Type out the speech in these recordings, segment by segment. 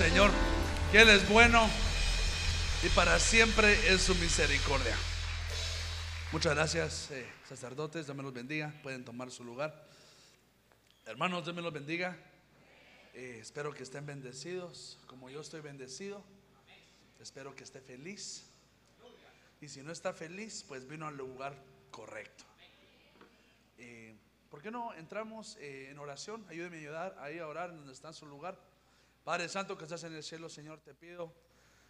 Señor que Él es bueno y para siempre es su misericordia. Muchas gracias, eh, sacerdotes. Dios los bendiga. Pueden tomar su lugar. Hermanos, Dios me los bendiga. Eh, espero que estén bendecidos como yo estoy bendecido. Espero que esté feliz. Y si no está feliz, pues vino al lugar correcto. Eh, ¿Por qué no entramos en oración? Ayúdeme a ayudar ahí a orar en donde está en su lugar. Padre Santo que estás en el cielo, Señor, te pido,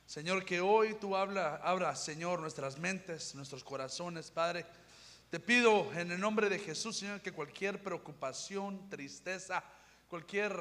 Señor, que hoy tú habla, abra, Señor, nuestras mentes, nuestros corazones, Padre. Te pido en el nombre de Jesús, Señor, que cualquier preocupación, tristeza, cualquier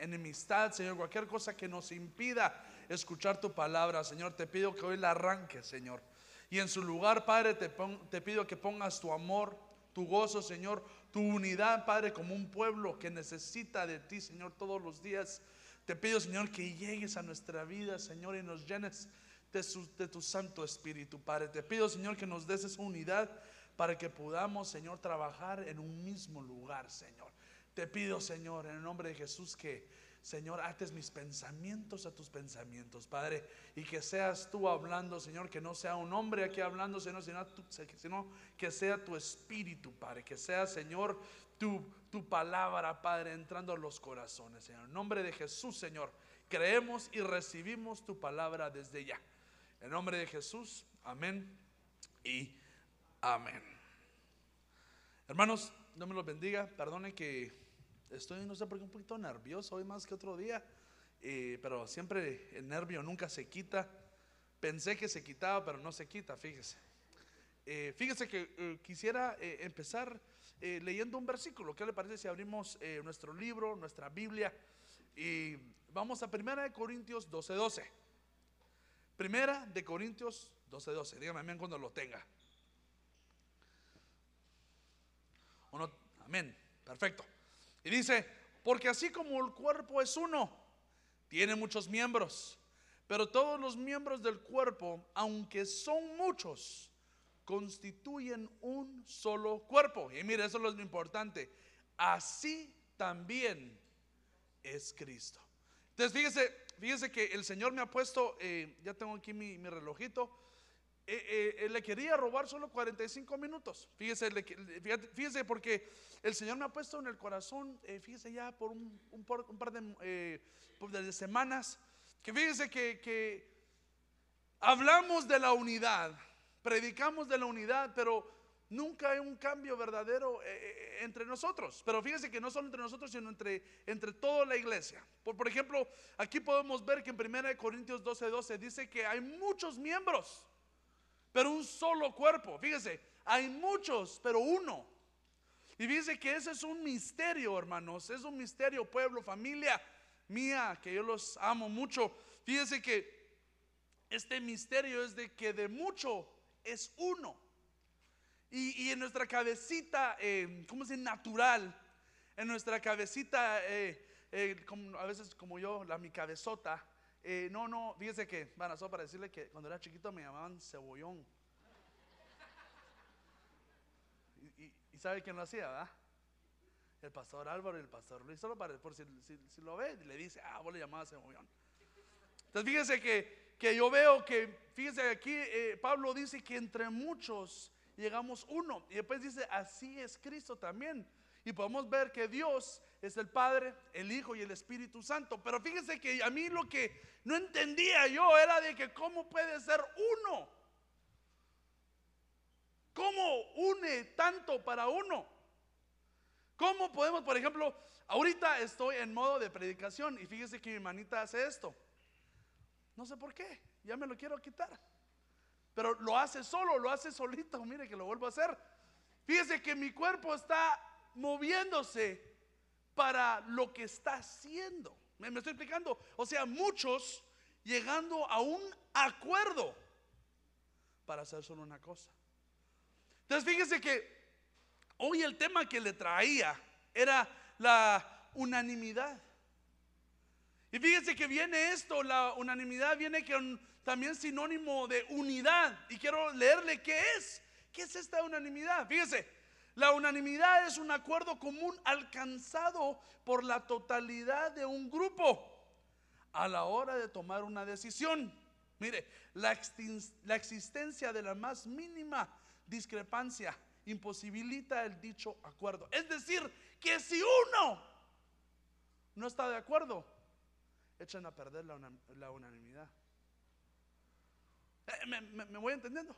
enemistad, Señor, cualquier cosa que nos impida escuchar tu palabra, Señor, te pido que hoy la arranque, Señor. Y en su lugar, Padre, te pido que pongas tu amor, tu gozo, Señor, tu unidad, Padre, como un pueblo que necesita de ti, Señor, todos los días. Te pido, Señor, que llegues a nuestra vida, Señor, y nos llenes de, tu Santo Espíritu, Padre. Te pido, Señor, que nos des esa unidad para que podamos, Señor, trabajar en un mismo lugar, Señor. Te pido, Señor, en el nombre de Jesús, que, Señor, ates mis pensamientos a tus pensamientos, Padre, y que seas tú hablando, Señor, que no sea un hombre aquí hablando, Señor, sino, sino que sea tu espíritu, Padre, que sea, Señor, tu, tu palabra, Padre, entrando a los corazones, Señor. En nombre de Jesús, Señor, creemos y recibimos tu palabra desde ya. En nombre de Jesús, amén y amén. Hermanos, Dios me los bendiga. Perdone que estoy, no sé por qué, un poquito nervioso hoy más que otro día, pero siempre el nervio nunca se quita. Pensé que se quitaba, pero no se quita, fíjese. Eh, fíjese que eh, quisiera empezar eh, leyendo un versículo. ¿Qué le parece si abrimos nuestro libro, nuestra Biblia? Y vamos a Primera de Corintios 12:12. 12. Primera de Corintios 12:12. 12. Dígame amén cuando lo tenga. Amén. Perfecto. Y dice, porque así como el cuerpo es uno, tiene muchos miembros, pero todos los miembros del cuerpo, aunque son muchos, constituyen un solo cuerpo. Y mire, eso es lo importante. Así también es Cristo. Entonces, fíjese, fíjese que el Señor me ha puesto, eh, ya tengo aquí mi, relojito, eh, eh, le quería robar solo 45 minutos. Fíjese, fíjese, porque el Señor me ha puesto en el corazón, fíjese ya por un, par de, de, semanas, que fíjese que, hablamos de la unidad predicamos de la unidad, pero nunca hay un cambio verdadero eh, eh, entre nosotros. Pero fíjense que no solo entre nosotros, sino entre, toda la iglesia. Por, ejemplo, aquí podemos ver que en 1 Corintios 12, 12 dice que hay muchos miembros, pero un solo cuerpo. Fíjense, hay muchos, pero uno. Y fíjense que ese es un misterio, hermanos. Es un misterio, pueblo, familia mía, que yo los amo mucho. Fíjense que este misterio es de que de mucho es uno. Y, en nuestra cabecita, eh, ¿cómo se natural? En nuestra cabecita, eh, eh, a veces como yo, la mi cabezota, eh, no, no, fíjese que, bueno, solo para decirle que cuando era chiquito me llamaban cebollón. Y, sabe quién lo hacía, ¿verdad? El pastor Álvaro y el pastor Luis, solo para, por si, si, lo ve, le dice, ah, vos le llamabas cebollón. Entonces fíjese que que yo veo que, fíjense aquí, eh, Pablo dice que entre muchos llegamos uno. Y después dice, así es Cristo también. Y podemos ver que Dios es el Padre, el Hijo y el Espíritu Santo. Pero fíjense que a mí lo que no entendía yo era de que cómo puede ser uno. ¿Cómo une tanto para uno? ¿Cómo podemos, por ejemplo, ahorita estoy en modo de predicación y fíjese que mi manita hace esto. No sé por qué, ya me lo quiero quitar. Pero lo hace solo, lo hace solito. Mire que lo vuelvo a hacer. Fíjese que mi cuerpo está moviéndose para lo que está haciendo. ¿Me, estoy explicando? O sea, muchos llegando a un acuerdo para hacer solo una cosa. Entonces, fíjese que hoy el tema que le traía era la unanimidad. Y fíjense que viene esto, la unanimidad viene también sinónimo de unidad. Y quiero leerle qué es. ¿Qué es esta unanimidad? Fíjese, la unanimidad es un acuerdo común alcanzado por la totalidad de un grupo a la hora de tomar una decisión. Mire, la, existencia de la más mínima discrepancia imposibilita el dicho acuerdo. Es decir, que si uno no está de acuerdo, echan a perder la, unanimidad. Eh, ¿Me, voy entendiendo?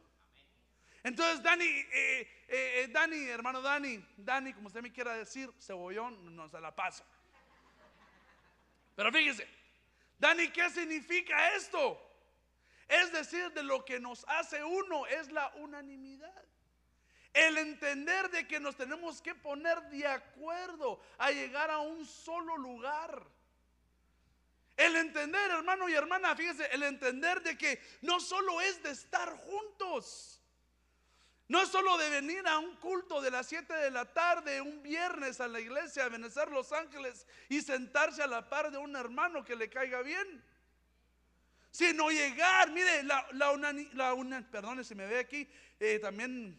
Entonces, Dani, eh, eh, Dani, hermano Dani, Dani, como usted me quiera decir, cebollón, no se la paso. Pero fíjese, Dani, ¿qué significa esto? Es decir, de lo que nos hace uno es la unanimidad. El entender de que nos tenemos que poner de acuerdo a llegar a un solo lugar. El entender, hermano y hermana, fíjese, el entender de que no solo es de estar juntos. No solo de venir a un culto de las 7 de la tarde, un viernes a la iglesia, a Benecer Los Ángeles y sentarse a la par de un hermano que le caiga bien. Sino llegar, mire, la, la, la perdone si me ve aquí, eh, también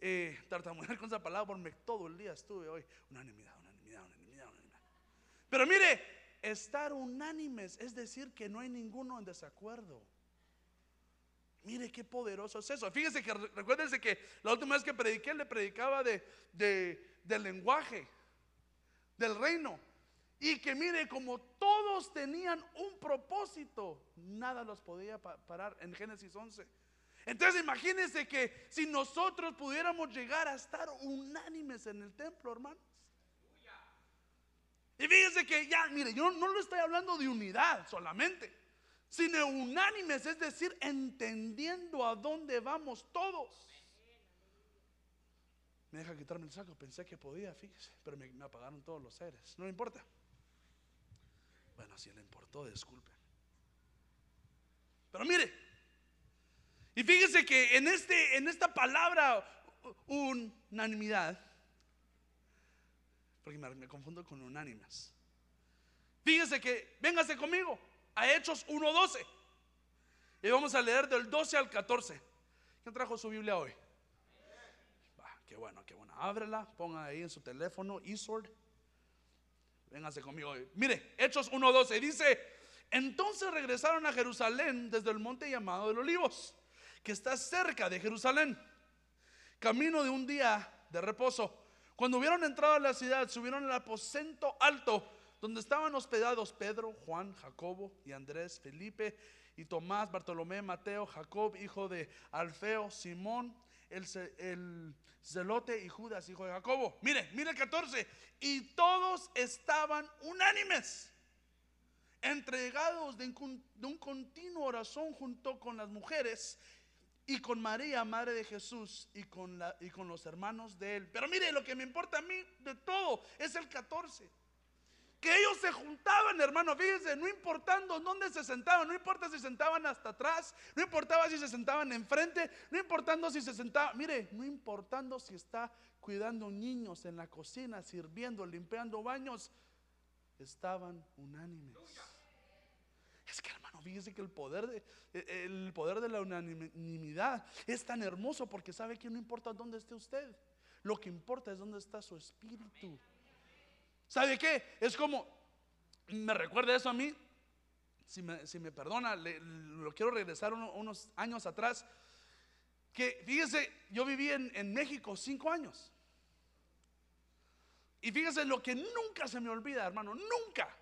eh, tartamudear con esa palabra porque todo el día estuve hoy. Unanimidad, unanimidad, unanimidad, unanimidad. Pero mire, estar unánimes es decir que no hay ninguno en desacuerdo. Mire qué poderoso es eso. Fíjese que recuérdense que la última vez que prediqué le predicaba de, del lenguaje, del reino. Y que mire, como todos tenían un propósito, nada los podía parar en Génesis 11. Entonces imagínense que si nosotros pudiéramos llegar a estar unánimes en el templo, hermanos. Y fíjense que ya, mire, yo no lo estoy hablando de unidad solamente, sino unánimes, es decir, entendiendo a dónde vamos todos. Me deja quitarme el saco, pensé que podía, fíjese, pero me, apagaron todos los seres. No le importa. Bueno, si le importó, disculpe. Pero mire, y fíjese que en, este, en esta palabra unanimidad, porque me, confundo con unánimas. Fíjese que, véngase conmigo a Hechos 1.12. Y vamos a leer del 12 al 14. ¿Quién trajo su Biblia hoy? qué bueno, qué bueno. Ábrela, ponga ahí en su teléfono, eSword. Véngase conmigo hoy. Mire, Hechos 1.12 dice, entonces regresaron a Jerusalén desde el monte llamado de los Olivos que está cerca de Jerusalén, camino de un día de reposo. Cuando hubieron entrado a la ciudad, subieron al aposento alto donde estaban hospedados Pedro, Juan, Jacobo y Andrés, Felipe y Tomás, Bartolomé, Mateo, Jacob, hijo de Alfeo, Simón, el, el, y Judas, hijo de Jacobo. Mire, mire el 14. Y todos estaban unánimes, entregados de un, de un continuo oración junto con las mujeres y con María, madre de Jesús, y con, la, y con los hermanos de él. Pero mire, lo que me importa a mí de todo es el 14. Que ellos se juntaban, hermano, fíjense, no importando dónde se sentaban, no importa si se sentaban hasta atrás, no importaba si se sentaban enfrente, no importando si se sentaban, mire, no importando si está cuidando niños en la cocina, sirviendo, limpiando baños, estaban unánimes. Es que hermano, fíjese que el poder, de, e, el poder de la unanimidad es tan hermoso porque sabe que no importa dónde esté usted, lo que importa es dónde está su espíritu. ¿Sabe qué? Es como, me recuerda eso a mí, si me, perdona, lo quiero regresar unos años atrás, que fíjese, yo viví en, en México cinco años. Y fíjese lo que nunca se me olvida, hermano, nunca.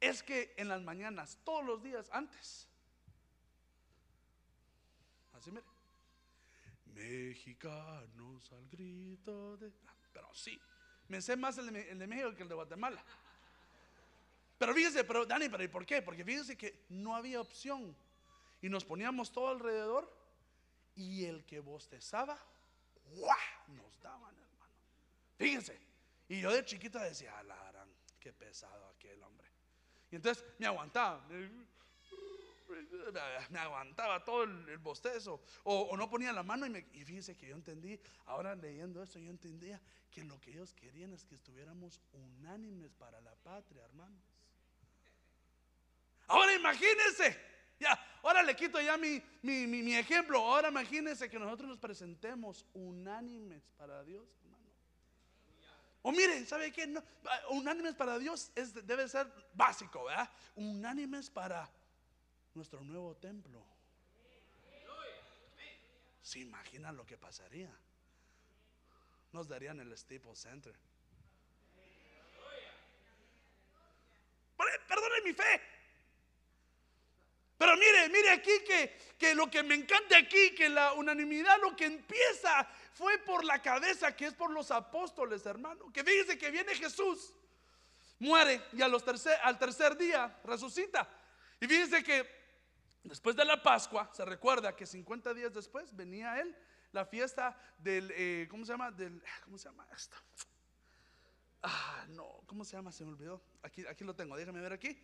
Es que en las mañanas, todos los días antes, así mire, mexicanos al grito de... Pero sí, me sé más el de, México que el de Guatemala. Pero fíjese, pero Dani, pero ¿y por qué? Porque fíjese que no había opción. Y nos poníamos todo alrededor y el que bostezaba, ¡guau! Nos daban, hermano. Fíjense. Y yo de chiquita decía, alarán, qué pesado aquel hombre. Y entonces me aguantaba. Me aguantaba todo el, bostezo. O, no ponía la mano y, me, y fíjese que yo entendí, ahora leyendo esto, yo entendía que lo que ellos querían es que estuviéramos unánimes para la patria, hermanos. Ahora imagínense, ya, ahora le quito ya mi, mi, mi, ejemplo. Ahora imagínense que nosotros nos presentemos unánimes para Dios, hermano. O mire, ¿sabe qué? Unánimes para Dios es, debe ser básico, ¿verdad? Unánimes para nuestro nuevo templo. ¿Se imaginan lo que pasaría? Nos darían el Staples Center. Perdone mi fe. Pero mire, mire aquí que, que lo que me encanta aquí, que la unanimidad, lo que empieza fue por la cabeza, que es por los apóstoles, hermano. Que fíjese que viene Jesús, muere y tercer, al tercer día resucita. Y fíjese que después de la Pascua, se recuerda que 50 días después venía él, la fiesta del, eh, ¿cómo se llama? Del, ¿Cómo se llama esto? Ah, no, ¿cómo se llama? Se me olvidó. Aquí, aquí lo tengo, déjame ver aquí.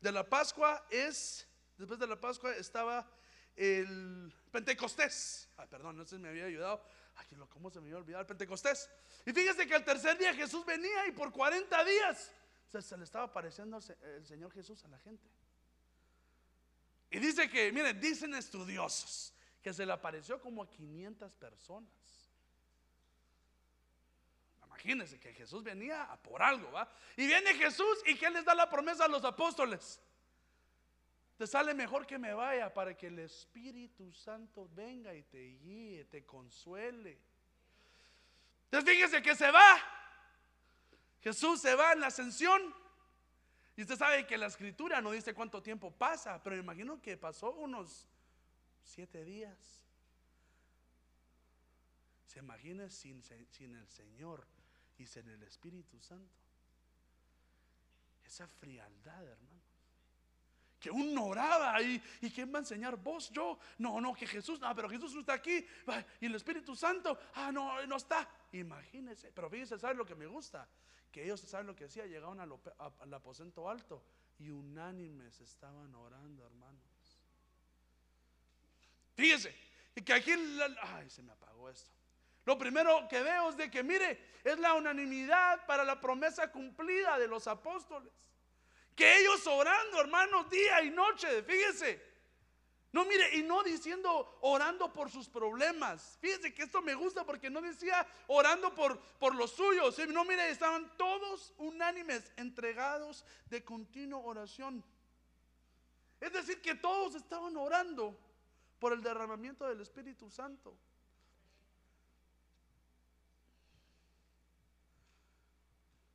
De la Pascua es Después de la Pascua estaba el Pentecostés. Ah, perdón, no sé si me había ayudado. Aquí lo, ¿cómo se me había olvidado el Pentecostés? Y fíjese que al tercer día Jesús venía y por 40 días se, le estaba apareciendo el Señor Jesús a la gente. Y dice que, miren, dicen estudiosos que se le apareció como a 500 personas. Imagínense que Jesús venía a por algo, ¿va? Y viene Jesús y que les da la promesa a los apóstoles. Te sale mejor que me vaya para que el Espíritu Santo venga y te guíe, te consuele. Entonces fíjese que se va. Jesús se va en la ascensión. Y usted sabe que la escritura no dice cuánto tiempo pasa, pero me imagino que pasó unos siete días. Se imagina sin, el Señor y sin el Espíritu Santo. Esa frialdad, hermano que uno oraba y, quién va a enseñar vos, yo, no, no, que Jesús, no, pero Jesús no está aquí, y el Espíritu Santo, ah, no, no está. Imagínense, pero fíjense, ¿saben lo que me gusta? Que ellos saben lo que decía, llegaron al, aposento alto y unánimes estaban orando, hermanos. Fíjense, y que aquí, ay, se me apagó esto. Lo primero que veo es de que, mire, es la unanimidad para la promesa cumplida de los apóstoles. Que ellos orando, hermanos, día y noche, fíjese. No, mire, y no diciendo orando por sus problemas. Fíjese que esto me gusta porque no decía orando por, por los suyos. No, mire, estaban todos unánimes, entregados de continua oración. Es decir, que todos estaban orando por el derramamiento del Espíritu Santo.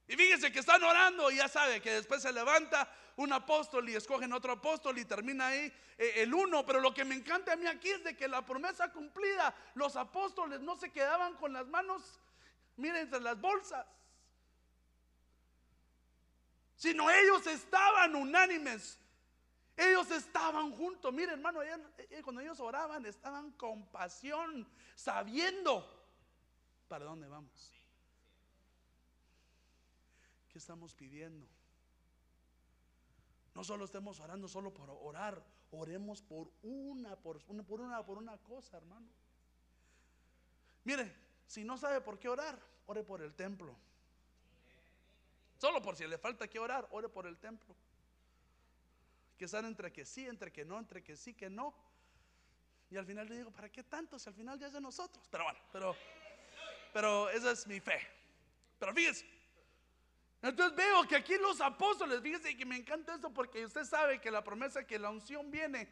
Y fíjense que están orando y ya sabe que después se levanta un apóstol y escogen otro apóstol y termina ahí eh, el uno. Pero lo que me encanta a mí aquí es de que la promesa cumplida, los apóstoles no se quedaban con las manos, miren, entre las bolsas. Sino ellos estaban unánimes. Ellos estaban juntos. Miren, hermano, eh, cuando ellos oraban, estaban con pasión, sabiendo para dónde vamos. ¿Qué estamos pidiendo? No solo estemos orando solo por orar, oremos por una, por una, por una, por una cosa, hermano. Mire, si no sabe por qué orar, ore por el templo. Solo por si le falta que orar, ore por el templo. Que están entre que sí, entre que no, entre que sí, que no. Y al final le digo, ¿para qué tanto? Si al final ya es de nosotros. Pero bueno, pero, pero esa es mi fe. Pero fíjense, entonces veo que aquí los apóstoles, fíjese que me encanta esto porque usted sabe que la promesa que la unción viene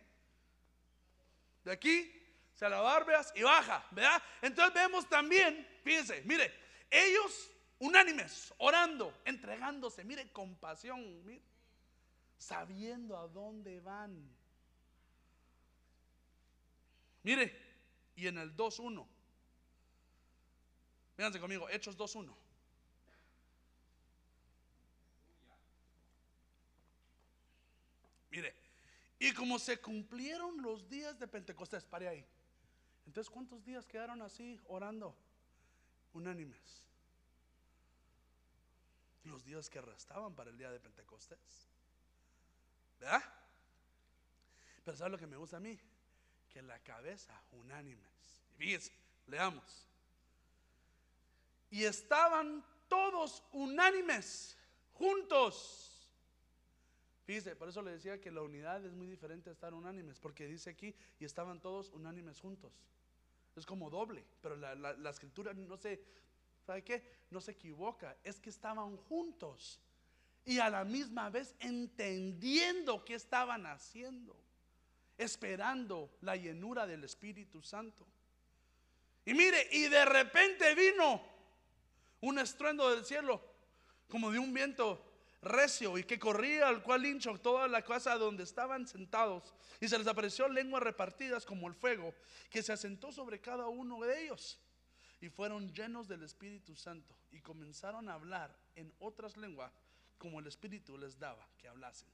de aquí, se la barbeas y baja, ¿verdad? Entonces vemos también, fíjese, mire, ellos unánimes, orando, entregándose, mire, compasión, mire, sabiendo a dónde van. Mire, y en el 2.1, fíjense conmigo, Hechos 2.1. Mire, y como se cumplieron los días de Pentecostés, pare ahí. Entonces, ¿cuántos días quedaron así orando? Unánimes. Los días que restaban para el día de Pentecostés. ¿Verdad? Pero ¿sabe lo que me gusta a mí? Que la cabeza, unánimes. Y fíjense, leamos. Y estaban todos unánimes, juntos Fíjese, por eso le decía que la unidad es muy diferente a estar unánimes, porque dice aquí, y estaban todos unánimes juntos. Es como doble, pero la, escritura no se, ¿Sabe qué? No se equivoca, es que estaban juntos y a la misma vez entendiendo qué estaban haciendo, esperando la llenura del Espíritu Santo. Y mire, y de repente vino un estruendo del cielo, como de un viento recio y que corría al cual hinchó toda la casa donde estaban sentados y se les apareció lenguas repartidas como el fuego que se asentó sobre cada uno de ellos y fueron llenos del Espíritu Santo y comenzaron a hablar en otras lenguas como el Espíritu les daba que hablasen.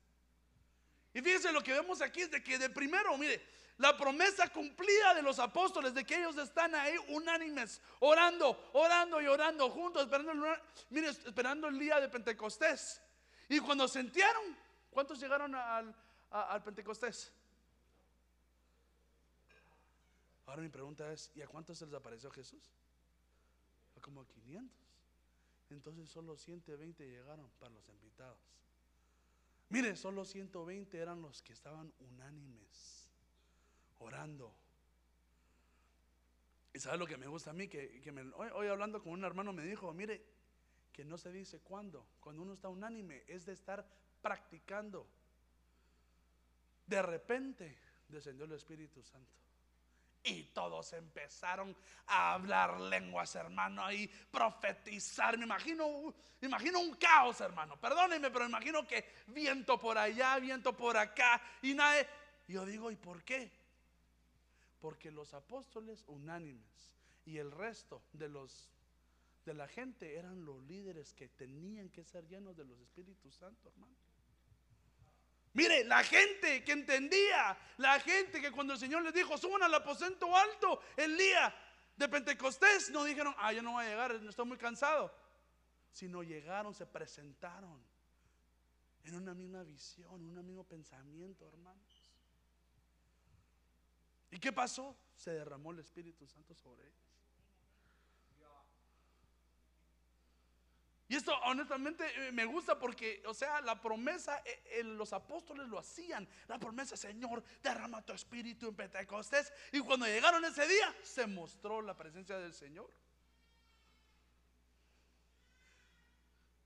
Y fíjense lo que vemos aquí es de que de primero, mire, la promesa cumplida de los apóstoles de que ellos están ahí unánimes, orando, orando y orando juntos, esperando el, mire, esperando el día de Pentecostés. Y cuando sintieron, ¿cuántos llegaron al, Pentecostés? Ahora mi pregunta es, ¿y a cuántos se les apareció Jesús? A como 500. Entonces solo 120 llegaron para los invitados. Mire, solo 120 eran los que estaban unánimes, orando. ¿Y sabe lo que me gusta a mí? Que, hoy, hoy, hablando con un hermano me dijo, mire, que no se dice cuándo. Cuando uno está unánime es de estar practicando. De repente descendió el Espíritu Santo. Y todos empezaron a hablar lenguas, hermano, y profetizar. Me imagino, imagino un caos, hermano. Perdónenme, pero imagino que viento por allá, viento por acá, y nada. Yo digo, ¿y por qué? Porque los apóstoles unánimes y el resto de los de la gente eran los líderes que tenían que ser llenos de los Espíritus Santos, hermano. Mire, la gente que entendía, la gente que cuando el Señor les dijo, suban al aposento alto el día de Pentecostés, no dijeron, ah, yo no voy a llegar, estoy muy cansado. Sino llegaron, se presentaron en una misma visión, un mismo pensamiento, hermanos. ¿Y qué pasó? Se derramó el Espíritu Santo sobre ellos. Y esto honestamente eh, me gusta porque, o sea, la promesa, eh, los apóstoles lo hacían. La promesa, Señor, derrama tu espíritu en Pentecostés. Y cuando llegaron ese día, se mostró la presencia del Señor.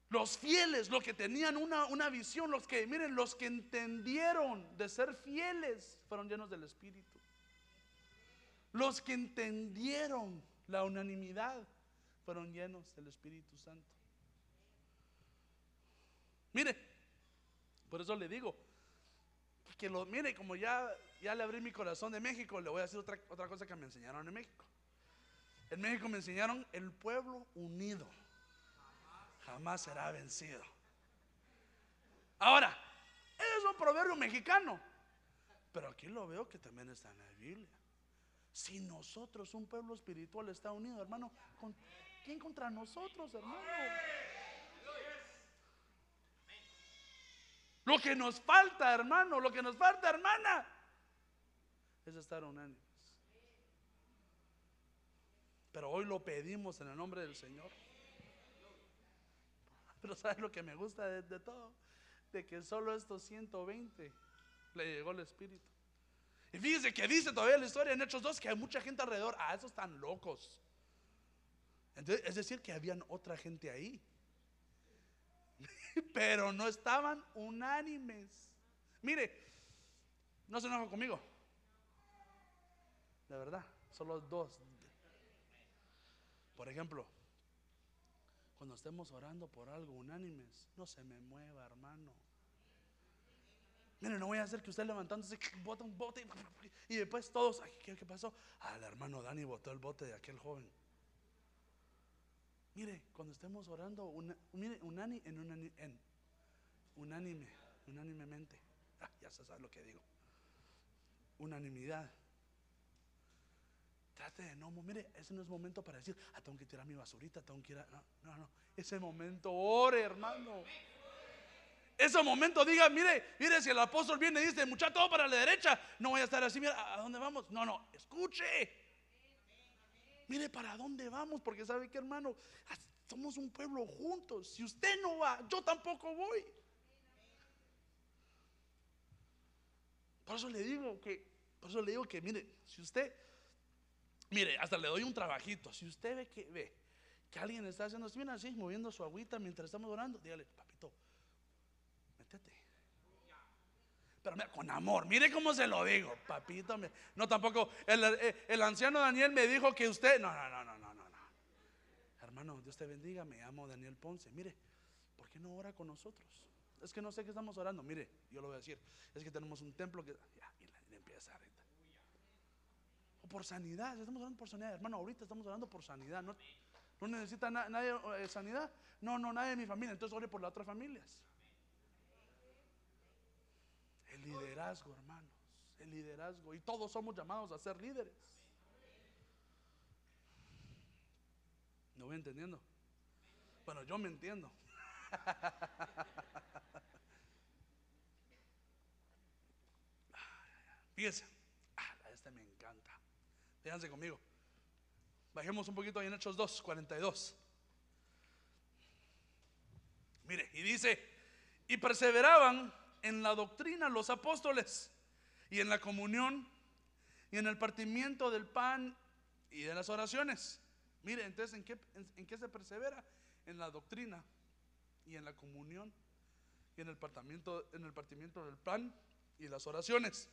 Los fieles, los que tenían una, una visión, los que, miren, los que entendieron de ser fieles, fueron llenos del Espíritu. Los que entendieron la unanimidad, fueron llenos del Espíritu Santo. Mire, por eso le digo, que lo mire, como ya, ya le abrí mi corazón de México, le voy a decir otra, otra cosa que me enseñaron en México. En México me enseñaron el pueblo unido jamás será vencido. Ahora, es un proverbio mexicano, pero aquí lo veo que también está en la Biblia. Si nosotros, un pueblo espiritual, está unido, hermano, ¿quién contra nosotros, hermano? Lo que nos falta, hermano, lo que nos falta, hermana, es estar unánimes. Pero hoy lo pedimos en el nombre del Señor. Pero ¿sabes lo que me gusta de, todo? De que solo estos 120 le llegó el Espíritu. Y fíjese que dice todavía la historia en Hechos 2 que hay mucha gente alrededor. Ah, esos están locos. Entonces, es decir, que habían otra gente ahí. pero no estaban unánimes. Mire, no se enoja conmigo. De verdad, solo dos. Por ejemplo, cuando estemos orando por algo unánimes, no se me mueva, hermano. Mire, no voy a hacer que usted levantándose bota un bote y después todos, ¿qué, qué pasó? El hermano Dani botó el bote de aquel joven. Mire, cuando estemos orando, mire, unánime, en, unánime, unánimemente. Ah, ya se sabe lo que digo. Unanimidad. Trate de no, mire, ese no es momento para decir, ah, tengo que tirar mi basurita, tengo que ir a. No, no, no. Ese momento, ore, hermano. Ese momento diga, mire, mire, si el apóstol viene y dice, muchacho, todo para la derecha, no voy a estar así, mira, ¿a dónde vamos? No, no, escuche. Mire para dónde vamos, porque sabe que hermano, somos un pueblo juntos. Si usted no va, yo tampoco voy. Por eso le digo que, por eso le digo que, mire, si usted, mire, hasta le doy un trabajito. Si usted ve que ve que alguien está haciendo así, así, moviendo su agüita mientras estamos orando, dígale, papito, Pero mira, con amor, mire cómo se lo digo, papito. No, tampoco, el, el, anciano Daniel me dijo que usted, no, no, no, no, no, no. Hermano, Dios te bendiga, me llamo Daniel Ponce. Mire, ¿por qué no ora con nosotros? Es que no sé qué estamos orando. Mire, yo lo voy a decir. Es que tenemos un templo que. Ya, y empieza ahorita. O por sanidad. Estamos orando por sanidad. Hermano, ahorita estamos orando por sanidad. No, no necesita nadie eh, sanidad. No, no, nadie de mi familia. Entonces ore por las otras familias. Liderazgo, hermanos. El liderazgo. Y todos somos llamados a ser líderes. ¿No voy entendiendo? Bueno, yo me entiendo. Fíjense, ah, este me encanta. Fíjense conmigo. Bajemos un poquito ahí en Hechos 2, 42. Mire, y dice, y perseveraban en la doctrina los apóstoles y en la comunión y en el partimiento del pan y de las oraciones. Mire, entonces, ¿en qué, en, qué se persevera? En la doctrina y en la comunión y en el partimiento, en el partimiento del pan y las oraciones.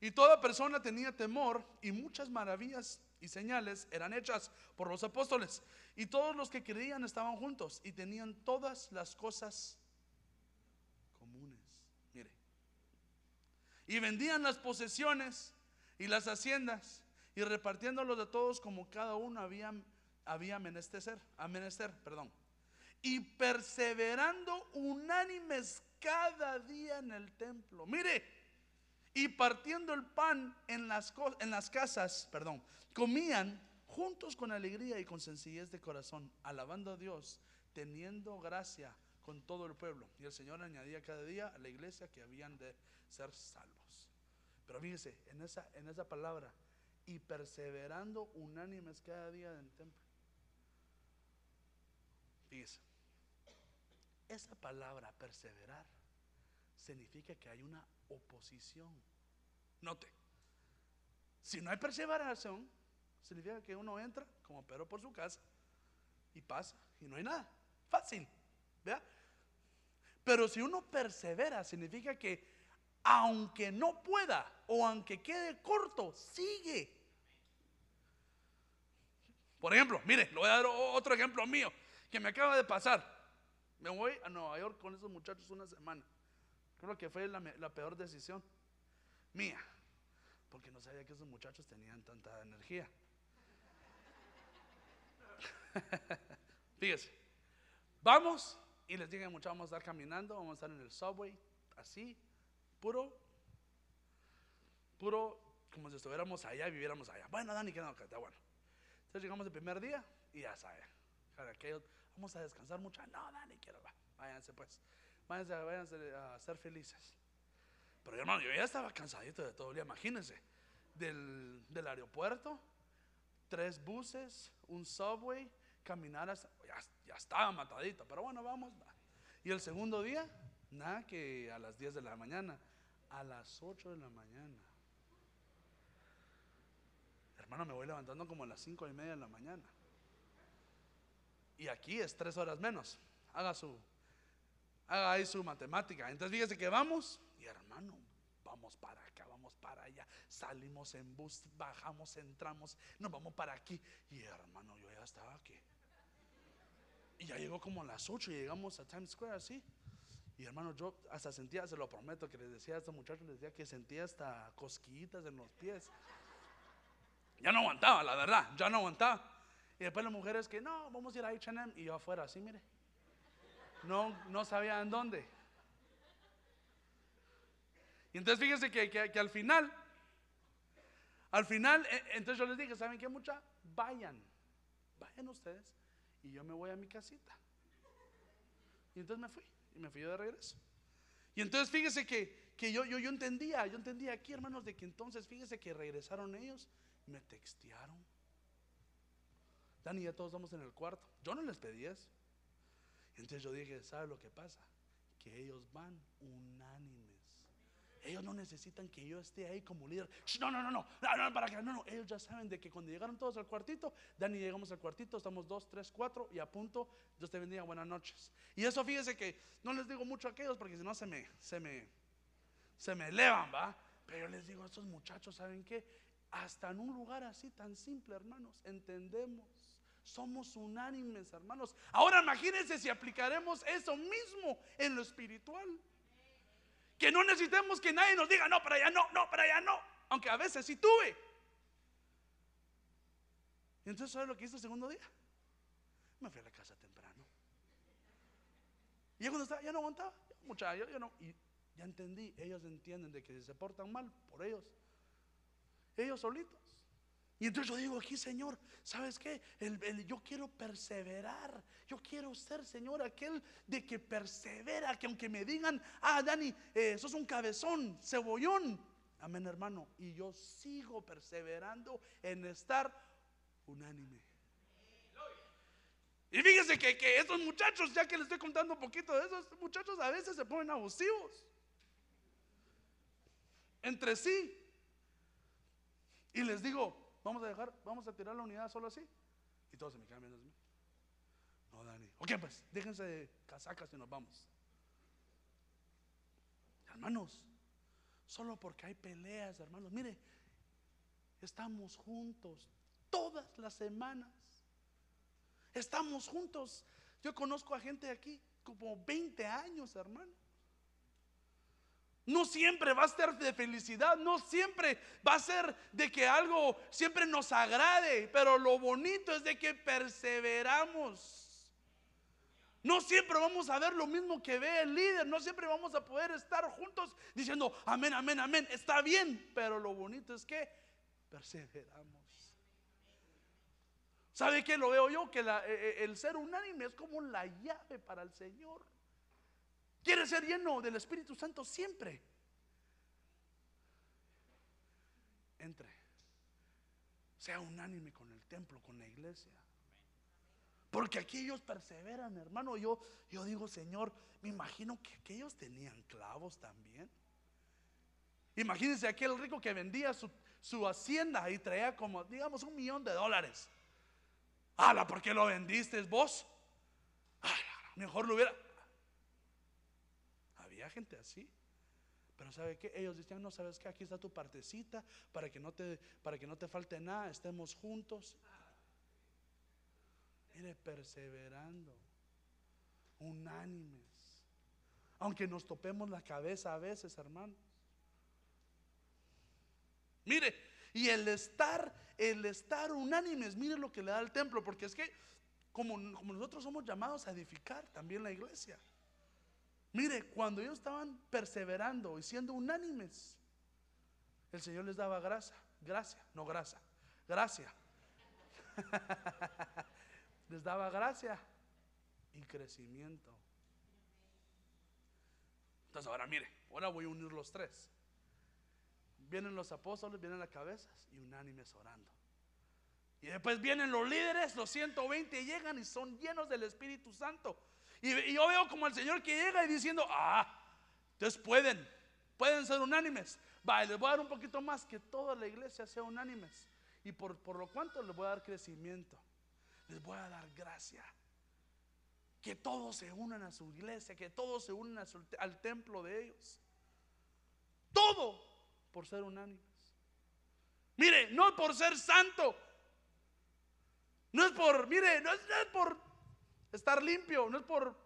Y toda persona tenía temor y muchas maravillas y señales eran hechas por los apóstoles. Y todos los que creían estaban juntos y tenían todas las cosas comunes. Mire. Y vendían las posesiones y las haciendas y repartiéndolos de todos como cada uno había, había menester, menester, perdón. Y perseverando unánimes cada día en el templo. Mire, y partiendo el pan en las, en las casas, perdón, comían juntos con alegría y con sencillez de corazón, alabando a Dios, teniendo gracia con todo el pueblo. Y el Señor añadía cada día a la iglesia que habían de ser salvos. Pero fíjese, en esa, en esa palabra, y perseverando unánimes cada día en el templo. Fíjese, esa palabra perseverar significa que hay una oposición. Note, si no hay perseveración, significa que uno entra como Pedro por su casa y pasa y no hay nada. Fácil, ¿vea? Pero si uno persevera, significa que aunque no pueda o aunque quede corto, sigue. Por ejemplo, mire, le voy a dar otro ejemplo mío que me acaba de pasar. Me voy a Nueva York con esos muchachos una semana. Creo que fue la, peor decisión mía, porque no sabía que esos muchachos tenían tanta energía. Fíjese, vamos y les dije, muchachos, vamos a estar caminando, vamos a estar en el subway, así, puro, puro, como si estuviéramos allá y viviéramos allá. Bueno, Dani, que no, está bueno. Entonces llegamos el primer día y ya sabe, vamos a descansar mucho. No, Dani, quiero, va, váyanse pues váyanse, a ser felices. Pero hermano, yo ya estaba cansadito de todo el día, imagínense, del, aeropuerto, tres buses, un subway, caminar hasta, ya, estaba matadito, pero bueno, vamos. Y el segundo día, nada que a las 10 de la mañana, a las 8 de la mañana. Hermano, me voy levantando como a las 5 y media de la mañana. Y aquí es tres horas menos. Haga su haga ahí su matemática. Entonces fíjese que vamos y hermano, vamos para acá, vamos para allá. Salimos en bus, bajamos, entramos, nos vamos para aquí. Y hermano, yo ya estaba aquí. Y ya llegó como a las 8 y llegamos a Times Square así. Y hermano, yo hasta sentía, se lo prometo, que les decía a estos muchachos, les decía que sentía hasta cosquillitas en los pies. Ya no aguantaba, la verdad, ya no aguantaba. Y después las mujeres que no, vamos a ir a HM y yo afuera, así, mire no, no sabía en dónde. Y entonces fíjense que, que, al final, al final, eh, entonces yo les dije, ¿saben qué mucha? Vayan, vayan ustedes y yo me voy a mi casita. Y entonces me fui, y me fui yo de regreso. Y entonces fíjese que, que yo, yo, yo entendía, yo entendía aquí, hermanos, de que entonces fíjese que regresaron ellos, me textearon. Dani, ya todos estamos en el cuarto. Yo no les pedí eso. Entonces yo dije, ¿sabe lo que pasa? Que ellos van unánimes ellos no necesitan que yo esté ahí como líder. No, no, no, no, no, no, para que no, no. Ellos ya saben de que cuando llegaron todos al cuartito, Dani llegamos al cuartito, estamos dos, tres, cuatro y a punto. Dios te bendiga, buenas noches. Y eso fíjese que no les digo mucho a aquellos porque si no se me, se me, se me elevan, va. Pero yo les digo estos muchachos, ¿saben qué? Hasta en un lugar así tan simple, hermanos, entendemos. Somos unánimes, hermanos. Ahora imagínense si aplicaremos eso mismo en lo espiritual. Que no necesitemos que nadie nos diga, no, para allá no, no, para allá no. Aunque a veces sí tuve. Y entonces, ¿sabes lo que hice el segundo día? Me fui a la casa temprano. Y ya cuando estaba, ya no aguantaba. Mucha, yo, yo no. Y ya entendí, ellos entienden de que si se portan mal por ellos, ellos solitos. Y entonces yo digo aquí, Señor, ¿sabes qué? yo quiero perseverar. Yo quiero ser, Señor, aquel de que persevera, que aunque me digan, ah, Dani, eh, sos un cabezón, cebollón. Amén, hermano. Y yo sigo perseverando en estar unánime. Y fíjese que, que estos muchachos, ya que les estoy contando un poquito de esos muchachos, a veces se ponen abusivos entre sí. Y les digo, vamos a dejar, vamos a tirar la unidad solo así. Y todos se me quedan viendo. No, Dani. Ok, pues, déjense de casacas y nos vamos. Hermanos, solo porque hay peleas, hermanos. Mire, estamos juntos todas las semanas. Estamos juntos. Yo conozco a gente aquí como 20 años, hermano. No siempre va a ser de felicidad, no siempre va a ser de que algo siempre nos agrade, pero lo bonito es de que perseveramos. No siempre vamos a ver lo mismo que ve el líder, no siempre vamos a poder estar juntos diciendo amén, amén, amén. Está bien, pero lo bonito es que perseveramos. ¿Sabe qué lo veo yo? Que e, e, el ser unánime es como la llave para el Señor. Quiere ser lleno del Espíritu Santo siempre. Entre. Sea unánime con el templo, con la iglesia. Porque aquí ellos perseveran, hermano. Yo, yo digo, Señor, me imagino que, ellos tenían clavos también. Imagínense aquel rico que vendía su, su hacienda y traía como, digamos, un millón de dólares. ¡Hala! ¿Por qué lo vendiste vos? Mejor lo hubiera gente así. Pero ¿sabe que Ellos decían, no, ¿sabes que Aquí está tu partecita para que no te, para que no te falte nada, estemos juntos. Mire, perseverando, unánimes. Aunque nos topemos la cabeza a veces, hermanos. Mire, y el estar, el estar unánimes, mire lo que le da el templo, porque es que como nosotros somos llamados a edificar también la iglesia. Mire, cuando ellos estaban perseverando y siendo unánimes, el Señor les daba gracia, gracia, no grasa, gracia. les daba gracia y crecimiento. Entonces ahora mire, ahora voy a unir los tres. Vienen los apóstoles, vienen las cabezas y unánimes orando. Y después vienen los líderes, los 120 llegan y son llenos del Espíritu Santo. Y, yo veo como el Señor que llega y diciendo, ah, entonces pueden, pueden ser unánimes. Va, les voy a dar un poquito más, que toda la iglesia sea unánimes. Y por, por lo cuanto les voy a dar crecimiento, les voy a dar gracia. Que todos se unan a su iglesia, que todos se unan al templo de ellos. Todo por ser unánimes. Mire, no por ser santo. No es por, mire, no es por estar limpio, no es por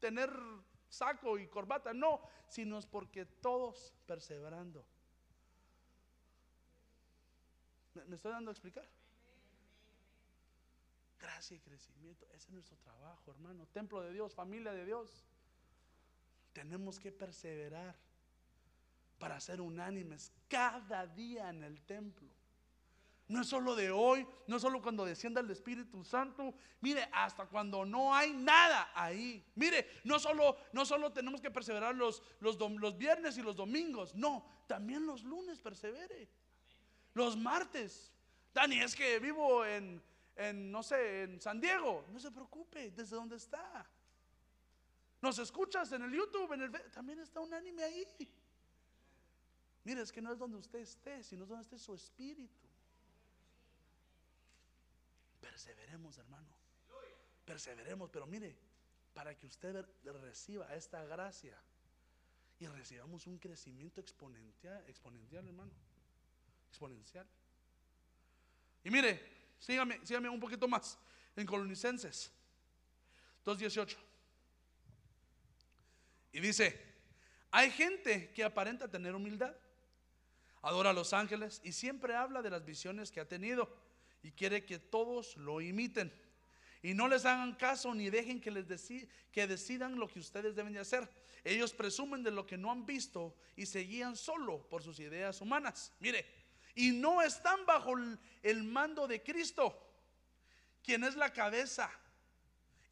tener saco y corbata, no, sino es porque todos perseverando. ¿Me, estoy dando a explicar? Gracia y crecimiento, ese es nuestro trabajo, hermano. Templo de Dios, familia de Dios. Tenemos que perseverar para ser unánimes cada día en el templo. No es solo de hoy, no es solo cuando descienda el Espíritu Santo. Mire, hasta cuando no hay nada ahí. Mire, no solo, no solo tenemos que perseverar los, los, viernes y los domingos. No, también los lunes persevere. Los martes. Dani, es que vivo en, en, no sé, en San Diego. No se preocupe, desde donde está. Nos escuchas en el YouTube, en el, también está un anime ahí. Mire, es que no es donde usted esté, sino donde esté su espíritu. Perseveremos, hermano. Perseveremos, pero mire, para que usted reciba esta gracia y recibamos un crecimiento exponencial, exponencial, hermano. Exponencial. Y mire, sígame, sígame un poquito más en Colonicenses 2.18. Y dice, hay gente que aparenta tener humildad, adora a los ángeles y siempre habla de las visiones que ha tenido y quiere que todos lo imiten. Y no les hagan caso ni dejen que les que decidan lo que ustedes deben de hacer. Ellos presumen de lo que no han visto y se guían solo por sus ideas humanas. Mire, y no están bajo el mando de Cristo, quien es la cabeza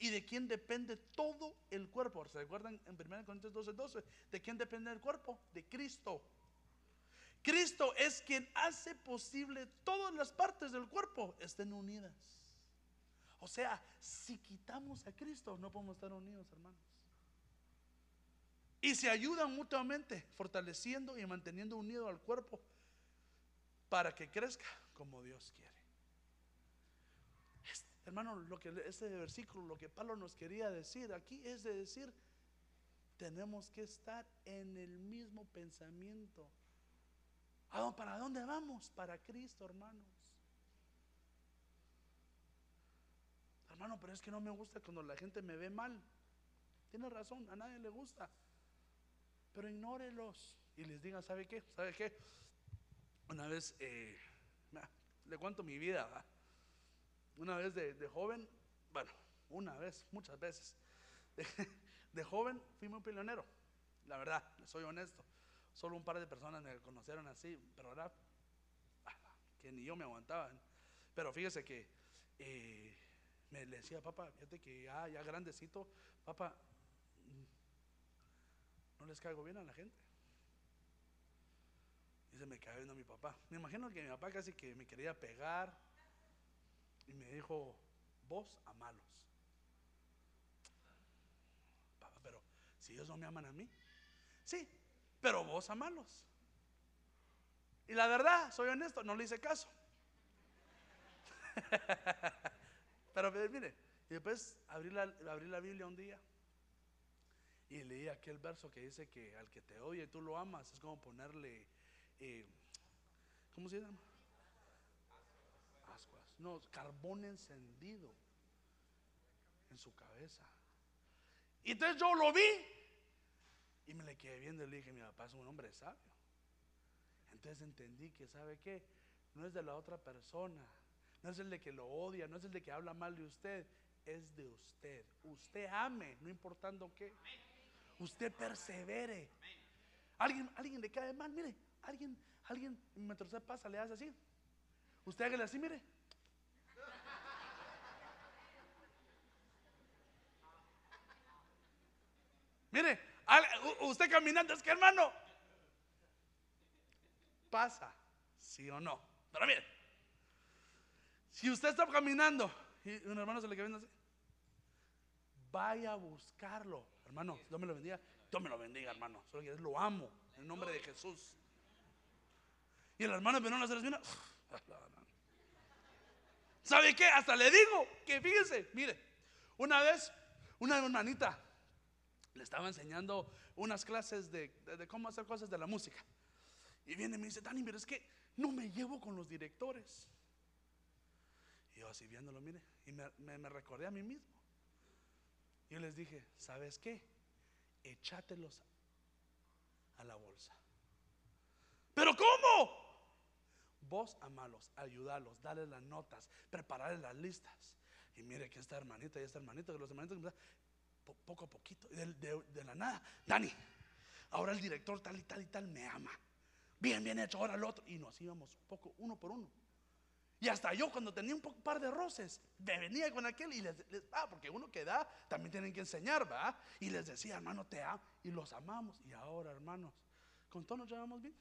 y de quién depende todo el cuerpo. ¿Se recuerdan en 1 Corintios 12, 12? ¿De quién depende el cuerpo? De Cristo. Cristo es quien hace posible todas las partes del cuerpo estén unidas. O sea, si quitamos a Cristo, no podemos estar unidos, hermanos. Y se ayudan mutuamente, fortaleciendo y manteniendo unido al cuerpo para que crezca como Dios quiere. Hermano, lo que este versículo, lo que Pablo nos quería decir aquí es de decir, tenemos que estar en el mismo pensamiento. ¿Para dónde vamos? Para Cristo, hermanos. Hermano, pero es que no me gusta cuando la gente me ve mal. Tiene razón, a nadie le gusta. Pero ignórelos y les diga, ¿sabe qué? ¿Sabe qué? Una vez, eh, le cuento mi vida. Una vez de, joven, bueno, una vez, muchas veces, de, joven fui muy peleonero, la verdad, soy honesto. Solo un par de personas me conocieron así, pero ahora que ni yo me aguantaba. Pero fíjese que eh, me decía, papá, fíjate que ya, ya grandecito, papá, no les caigo bien a la gente. Y se me cae viendo mi papá. Me imagino que mi papá casi que me quería pegar, y me dijo, vos amalos. Papá, pero si ellos no me aman a mí, sí, pero vos amalos. Y la verdad, soy honesto, no le hice caso. pero mire, y después abrí la, abrí la Biblia un día y leí aquel verso que dice que al que te oye tú lo amas es como ponerle, eh, ¿cómo se llama? no, carbón encendido en su cabeza. Y entonces yo lo vi y me le quedé viendo y le dije, mi papá es un hombre sabio. Entonces entendí que, ¿sabe qué? No es de la otra persona, no es el de que lo odia, no es el de que habla mal de usted, es de usted. Usted ame, no importando qué. Usted persevere. Alguien, alguien le cae mal, mire, alguien, alguien mientras usted pasa le hace así. Usted hágale así, mire. Mire, usted caminando, es que hermano, pasa, sí o no. Pero mire, si usted está caminando y un hermano se le viendo así, vaya a buscarlo, hermano. Dios me lo bendiga, Dios me lo bendiga, hermano. Solo que lo amo en nombre de Jesús. Y el hermano no hacer así, ¿Sabe qué? Hasta le digo que fíjese, mire, una vez una hermanita le estaba enseñando unas clases de, cómo hacer cosas de la música. Y viene y me dice, Dani, pero es que no me llevo con los directores. Y yo así viéndolo, mire, y me, me, recordé a mí mismo. Yo les dije, ¿sabes qué? Echátelos a la bolsa. ¿Pero cómo? Vos amalos, ayudarlos, darles las notas, prepararles las listas. Y mire que esta hermanita y esta hermanita, que los hermanitos poco a poquito, de, la nada, Dani, ahora el director tal y tal y tal me ama. Bien, bien hecho, ahora el otro. Y nos íbamos poco, uno por uno. Y hasta yo cuando tenía un par de roces, me venía con aquel y les, ah, porque uno que da, también tienen que enseñar, ¿va? Y les decía, hermano, te amo. Y los amamos. Y ahora, hermanos, con todos nos llevamos bien.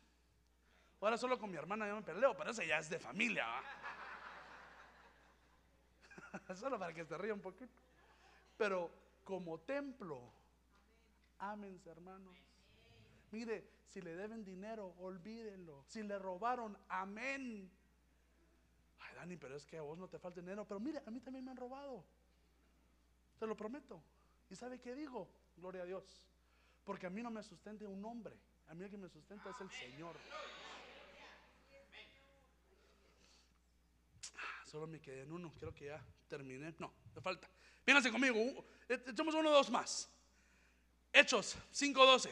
Ahora solo con mi hermana ya me peleo, pero ese ya es de familia, solo para que se ría un poquito. Pero como templo. Ámense, hermanos. Mire, Si le deben dinero, olvídenlo. Si le robaron, amén. Ay, Dani, pero es que a vos no te falta dinero. Pero mire, a mí también me han robado. Te lo prometo. ¿Y sabe qué digo? Gloria a Dios. Porque a mí no me sustenta un hombre. A mí el que me sustenta es el Señor. Ah, Solo me quedé en uno. Creo que ya terminé. No, me falta. Vénganse conmigo. e- Echamos uno o dos más. Hechos 5.12.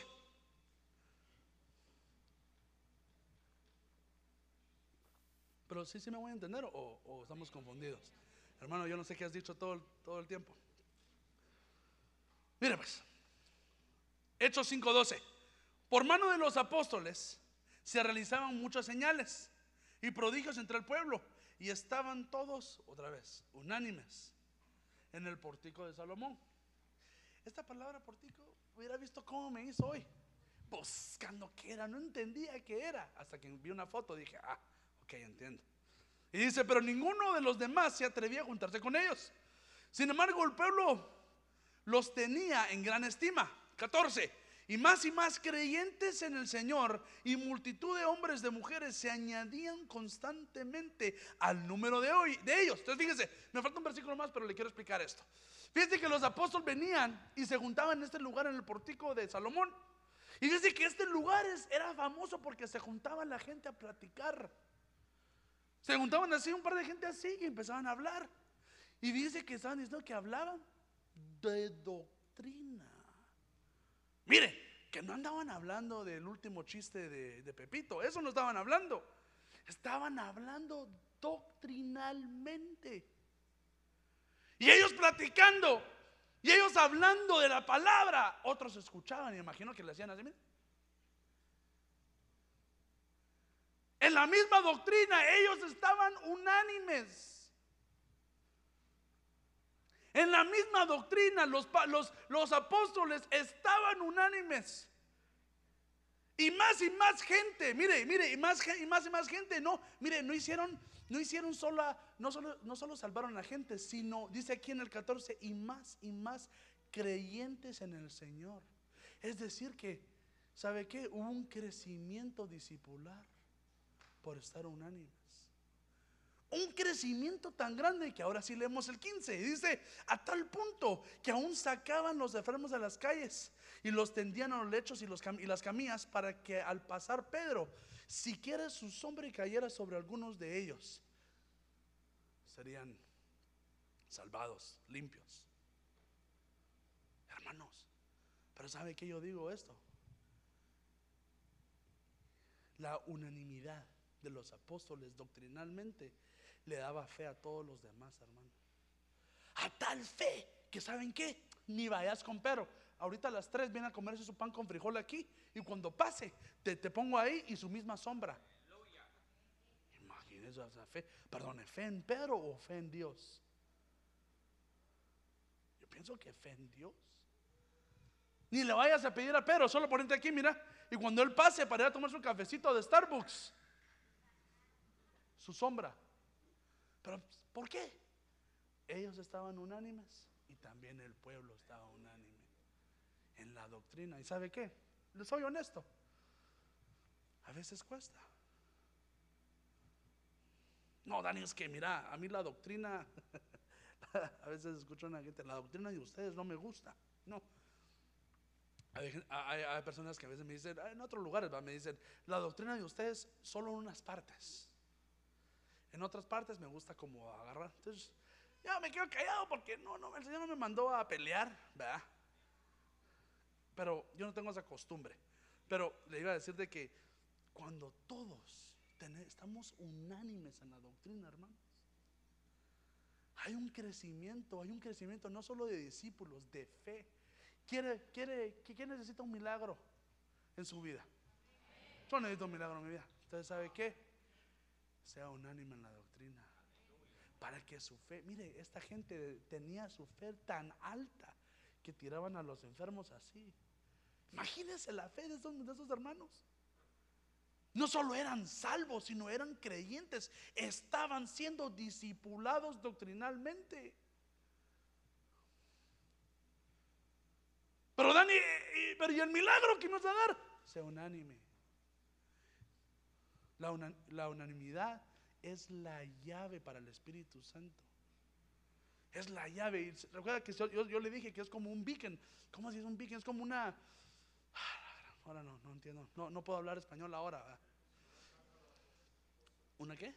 Pero sí, sí me voy a entender o, estamos confundidos. Hermano, yo no sé qué has dicho todo, todo el tiempo. Mire pues. Hechos 5.12. Por mano de los apóstoles se realizaban muchas señales y prodigios entre el pueblo y estaban todos, otra vez, unánimes en el portico de Salomón. Esta palabra portico hubiera visto cómo me hizo hoy. Buscando qué era, no entendía qué era. Hasta que vi una foto dije, ah, ok, entiendo. Y dice, pero ninguno de los demás se atrevía a juntarse con ellos. Sin embargo, el pueblo los tenía en gran estima. 14. Y más y más creyentes en el Señor y multitud de hombres de mujeres se añadían constantemente al número de hoy de ellos. Entonces fíjense, me falta un versículo más, pero le quiero explicar esto. Fíjense que los apóstoles venían y se juntaban en este lugar en el portico de Salomón. Y dice que este lugar era famoso porque se juntaba la gente a platicar. Se juntaban así, un par de gente así y empezaban a hablar. Y dice que estaban diciendo que hablaban de doctrina. Mire, que no andaban hablando del último chiste de, Pepito, eso no estaban hablando. Estaban hablando doctrinalmente. Y ellos platicando, y ellos hablando de la palabra, otros escuchaban y imagino que le hacían así. mire. En la misma doctrina, ellos estaban unánimes. En la misma doctrina, los, los, los apóstoles estaban unánimes. Y más y más gente, mire, mire, y más, y más y más gente, no, mire, no hicieron, no hicieron sola, no solo, no solo salvaron a la gente, sino, dice aquí en el 14, y más y más creyentes en el Señor. Es decir que, ¿sabe qué? Hubo un crecimiento discipular por estar unánimes. Un crecimiento tan grande que ahora sí leemos el 15. Y dice, a tal punto que aún sacaban los enfermos de las calles y los tendían a los lechos y, los y las camillas para que al pasar Pedro, siquiera su sombra cayera sobre algunos de ellos, serían salvados, limpios. Hermanos, pero ¿sabe qué yo digo esto? La unanimidad de los apóstoles doctrinalmente le daba fe a todos los demás, hermano. A tal fe que saben qué, ni vayas con pero. Ahorita a las 3 viene a comerse su pan con frijol aquí y cuando pase te, te pongo ahí y su misma sombra. Imagínense esa fe. Perdone, fe en Pedro o fe en Dios. Yo pienso que fe en Dios. Ni le vayas a pedir a Pedro, solo ponete aquí, mira. Y cuando él pase para ir a tomar su cafecito de Starbucks, su sombra. Pero, ¿por qué? Ellos estaban unánimes y también el pueblo estaba unánime en la doctrina. ¿Y sabe qué? Les soy honesto. A veces cuesta. No, Dani, es que mira, a mí la doctrina, a veces escucho a una gente, la doctrina de ustedes no me gusta. No. Hay, hay- personas que a veces me dicen, en otros lugares me dicen, la doctrina de ustedes solo en unas partes. En otras partes me gusta como agarrar. Entonces, ya me quedo callado porque no, no, el Señor no me mandó a pelear, ¿verdad? Pero yo no tengo esa costumbre. Pero le iba a decir de que cuando todos tene- estamos unánimes en la doctrina, hermanos, hay un crecimiento, hay un crecimiento no solo de discípulos, de fe. ¿Quiere, quiere, ¿Quién necesita un milagro en su vida? Yo necesito un milagro en mi vida. Entonces, ¿sabe qué? Sea unánime en la doctrina. Para que su fe, mire, esta gente tenía su fe tan alta que tiraban a los enfermos así. Imagínense la fe de esos, de esos hermanos. No solo eran salvos, sino eran creyentes. Estaban siendo discipulados doctrinalmente. Pero Dani, ¿y- pero ¿y el milagro que nos va a dar? Sea unánime. La, una- la unanimidad es la llave para el Espíritu Santo. Es la llave. Recuerda que yo, yo- yo le dije que es como un beacon. ¿Cómo si es un beacon? Es como una... Ahora no, no entiendo. No, no puedo hablar español ahora. ¿Una qué?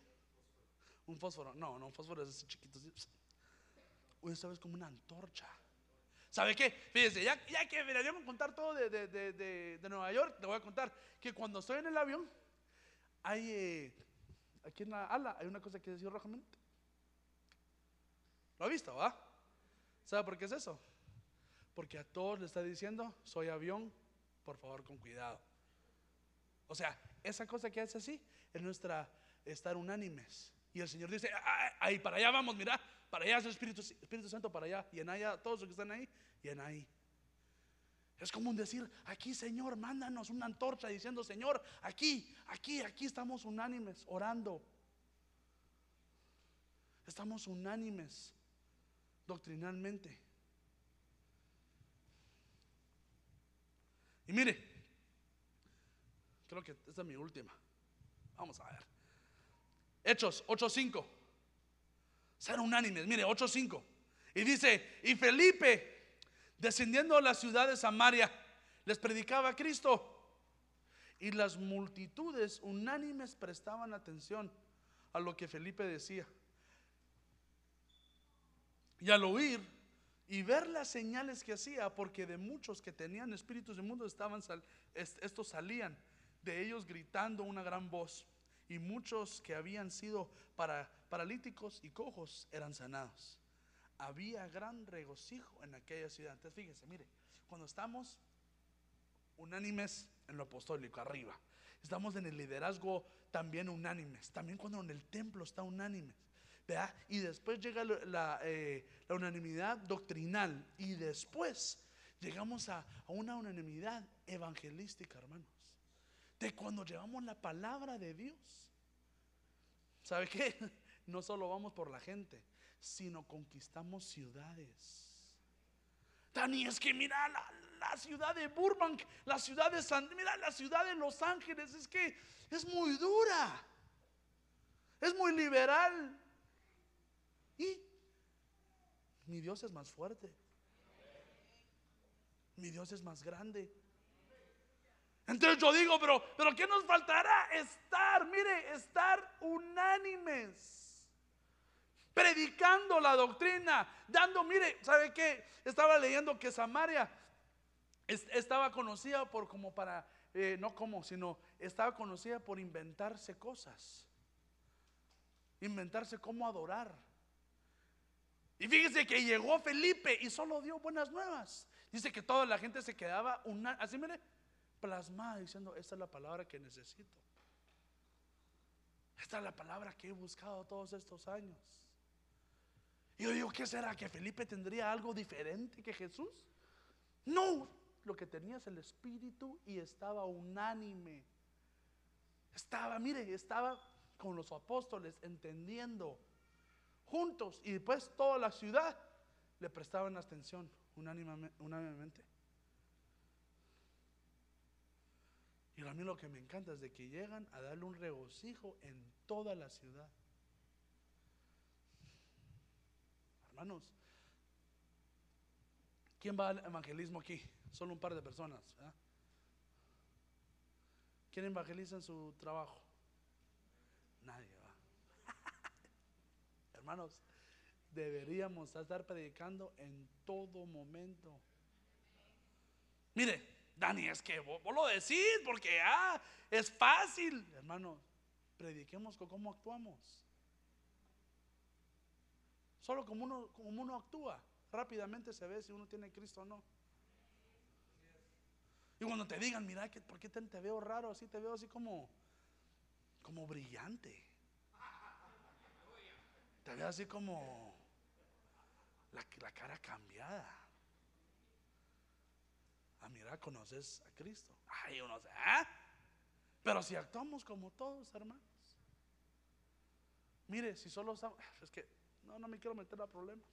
Un fósforo. No, no, un fósforo es ese chiquito. Esto es como una antorcha. ¿Sabe qué? Fíjese, ya, ya que me le voy a contar todo de, de- de- de- Nueva York, le voy a contar que cuando estoy en el avión, hay eh, aquí en la ala, hay una cosa que dice rojamente. ¿Lo ha visto, va? ¿Sabe por qué es eso? Porque a todos le está diciendo, soy avión, por favor, con cuidado. O sea, esa cosa que hace así es nuestra estar unánimes. Y el Señor dice, "Ah, ahí para allá vamos, mira, para allá es el Espíritu, Espíritu Santo, para allá. Y en allá, todos los que están ahí, y en ahí. Es como un decir, aquí Señor, mándanos una antorcha diciendo, Señor, aquí, aquí, aquí estamos unánimes, orando. Estamos unánimes doctrinalmente. Y mire, creo que esta es mi última. Vamos a ver. Hechos 8:5. Ser unánimes, mire, 8:5. Y dice, y Felipe, descendiendo a la ciudad de Samaria, les predicaba Cristo. Y las multitudes unánimes prestaban atención a lo que Felipe decía. Y al oír y ver las señales que hacía, porque de muchos que tenían espíritus inmundos estaban estos salían de ellos gritando una gran voz, y muchos que habían sido para, paralíticos y cojos eran sanados. Había gran regocijo en aquella ciudad. Entonces fíjese, mire, cuando estamos unánimes en lo apostólico, arriba. Estamos en el liderazgo también unánimes. También cuando en el templo está unánimes. ¿verdad? Y después llega eh, la unanimidad doctrinal. Y después llegamos a, a una unanimidad evangelística, hermanos. De cuando llevamos la palabra de Dios. ¿Sabe qué? No solo vamos por la gente, sino conquistamos ciudades. Dani, es que mira la, la ciudad de Burbank, la ciudad de San, mira la ciudad de Los Ángeles, es que es muy dura, es muy liberal. Y mi Dios es más fuerte, mi Dios es más grande. Entonces yo digo, pero, pero ¿qué nos faltará? Estar, mire, estar unánimes predicando la doctrina, dando, mire, ¿sabe qué? Estaba leyendo que Samaria es- estaba conocida por como para, eh, no como, sino estaba conocida por inventarse cosas, inventarse cómo adorar. Y fíjese que llegó Felipe y solo dio buenas nuevas. Dice que toda la gente se quedaba una, así mire, plasmada diciendo, esta es la palabra que necesito. Esta es la palabra que he buscado todos estos años. Y yo digo, ¿qué será? ¿Que Felipe tendría algo diferente que Jesús? No, lo que tenía es el Espíritu y estaba unánime. Estaba, mire, estaba con los apóstoles entendiendo juntos y después toda la ciudad le prestaban atención unánimemente. Y a mí lo que me encanta es de que llegan a darle un regocijo en toda la ciudad. Hermanos, ¿quién va al evangelismo aquí? Solo un par de personas. ¿Quién evangeliza en su trabajo? Nadie va. Hermanos, deberíamos estar predicando en todo momento. Mire, Dani, es que vos, vos lo decís porque ah, es fácil. Hermanos, prediquemos con cómo actuamos. Solo como uno, como uno actúa, rápidamente se ve si uno tiene Cristo o no. Y cuando te digan, mira, ¿por qué te, veo raro así? Te veo así como, como brillante. Te veo así como la, la cara cambiada. Ah, mira, conoces a Cristo. Ay, uno dice, ¿ah? Pero si actuamos como todos, hermanos. Mire, si solo estamos, es que no, no me quiero meter a problemas.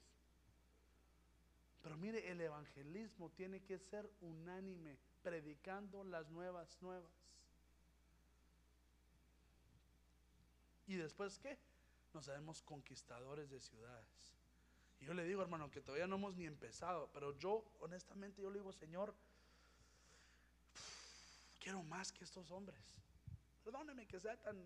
Pero mire, el evangelismo tiene que ser unánime, predicando las nuevas nuevas. ¿Y después qué? Nos haremos conquistadores de ciudades. Y yo le digo, hermano, que todavía no hemos ni empezado, pero yo, honestamente, yo le digo, Señor, quiero más que estos hombres. Perdóneme que sea tan,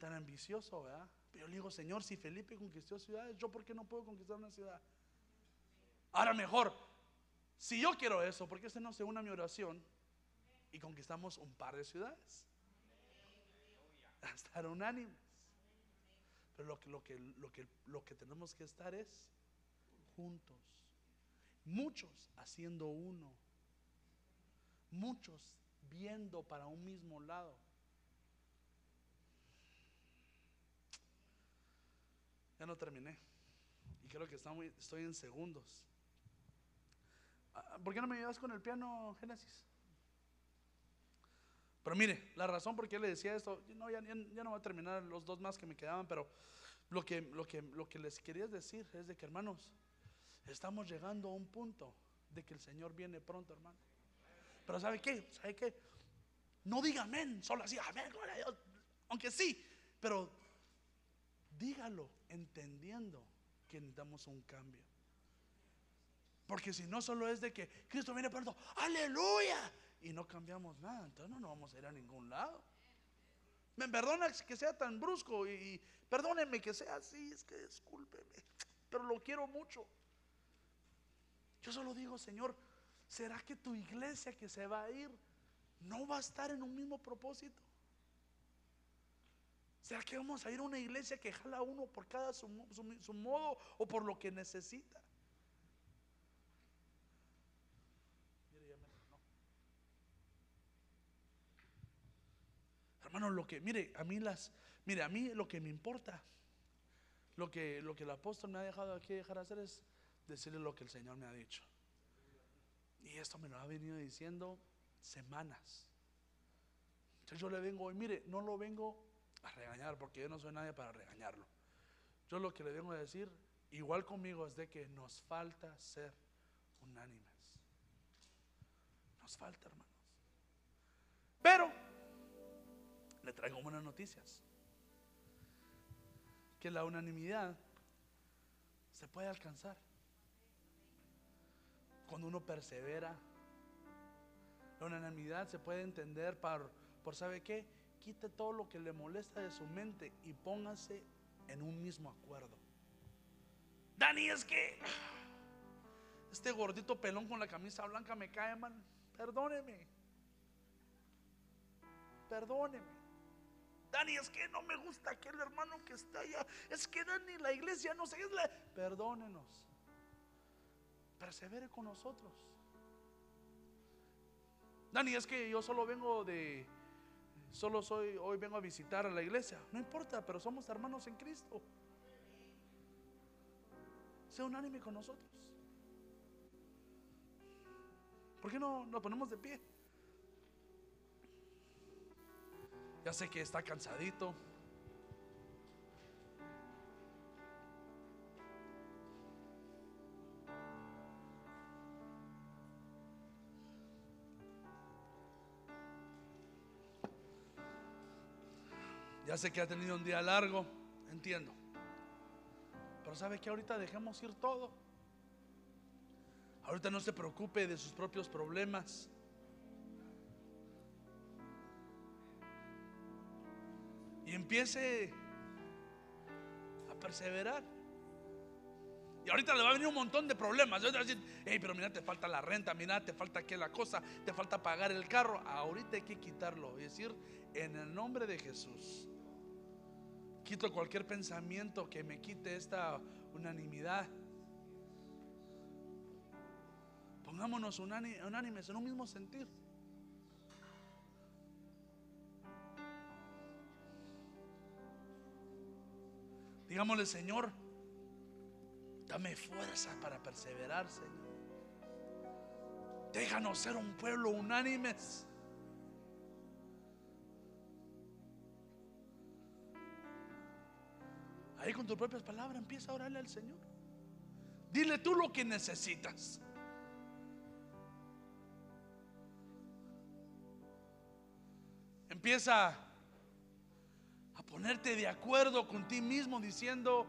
tan ambicioso, ¿verdad? Pero yo le digo, Señor, si Felipe conquistó ciudades, ¿yo por qué no puedo conquistar una ciudad? Ahora mejor, si yo quiero eso, ¿por qué se no se une a mi oración y conquistamos un par de ciudades? Estar unánimes. Pero lo que, lo, que, lo, que, lo que tenemos que estar es juntos. Muchos haciendo uno. Muchos viendo para un mismo lado. Ya no terminé. Y creo que estoy en segundos. Ah, ¿Por qué no me ayudas con el piano, Génesis? Pero mire, la razón por qué le decía esto, no, ya, no voy a terminar los dos más que me quedaban, pero lo que, lo, que, lo que les quería decir es de que, hermanos, estamos llegando a un punto de que el Señor viene pronto, hermano. Pero ¿sabe qué? ¿Sabe qué? No diga amén, solo así, amén, gloria a Dios. Aunque sí, pero dígalo entendiendo que necesitamos un cambio. Porque si no solo es de que Cristo viene pronto, aleluya, y no cambiamos nada, entonces no nos vamos a ir a ningún lado. Me perdona que sea tan brusco y, perdónenme que sea así, es que discúlpeme, pero lo quiero mucho. Yo solo digo, Señor, ¿será que tu iglesia que se va a ir no va a estar en un mismo propósito? ¿Será que vamos a ir a una iglesia que jala uno por cada su modo o por lo que necesita? Hermano, lo que, mire, a mí las, mire, a mí lo que me importa, lo que, lo que el apóstol me ha dejado aquí dejar hacer es decirle lo que el Señor me ha dicho. Y esto me lo ha venido diciendo semanas. Entonces yo le vengo y mire, no lo vengo regañar porque yo no soy nadie para regañarlo. Yo lo que le vengo a decir, igual conmigo, es de que nos falta ser unánimes. Nos falta, hermanos. Pero le traigo buenas noticias. Que la unanimidad se puede alcanzar. Cuando uno persevera, la unanimidad se puede entender por, por ¿sabe qué? Quite todo lo que le molesta de su mente y póngase en un mismo acuerdo. Dani, es que este gordito pelón con la camisa blanca me cae, man. Perdóneme. Perdóneme. Dani, es que no me gusta aquel hermano que está allá. Es que Dani, la iglesia no sé, es la... Perdónenos. Persevere con nosotros. Dani, es que yo solo vengo de... Solo soy, hoy vengo a visitar a la iglesia. No importa, pero somos hermanos en Cristo. Sea unánime con nosotros. ¿Por qué no nos ponemos de pie? Ya sé que está cansadito. Ya sé que ha tenido un día largo, entiendo. Pero sabe que ahorita dejemos ir todo. Ahorita no se preocupe de sus propios problemas. y empiece a perseverar. Y ahorita le va a venir un montón de problemas. Yo te voy a decir, hey, pero mira, te falta la renta, mira, te falta aquella cosa, te falta pagar el carro. Ahorita hay que quitarlo. Y decir, en el nombre de Jesús, quito cualquier pensamiento que me quite esta unanimidad. Pongámonos unánimes en un mismo sentir. Digámosle, Señor, dame fuerza para perseverar, Señor. Déjanos ser un pueblo unánimes. Ahí con tus propias palabras empieza a orarle al Señor. Dile tú lo que necesitas. Empieza a ponerte de acuerdo con ti mismo diciendo,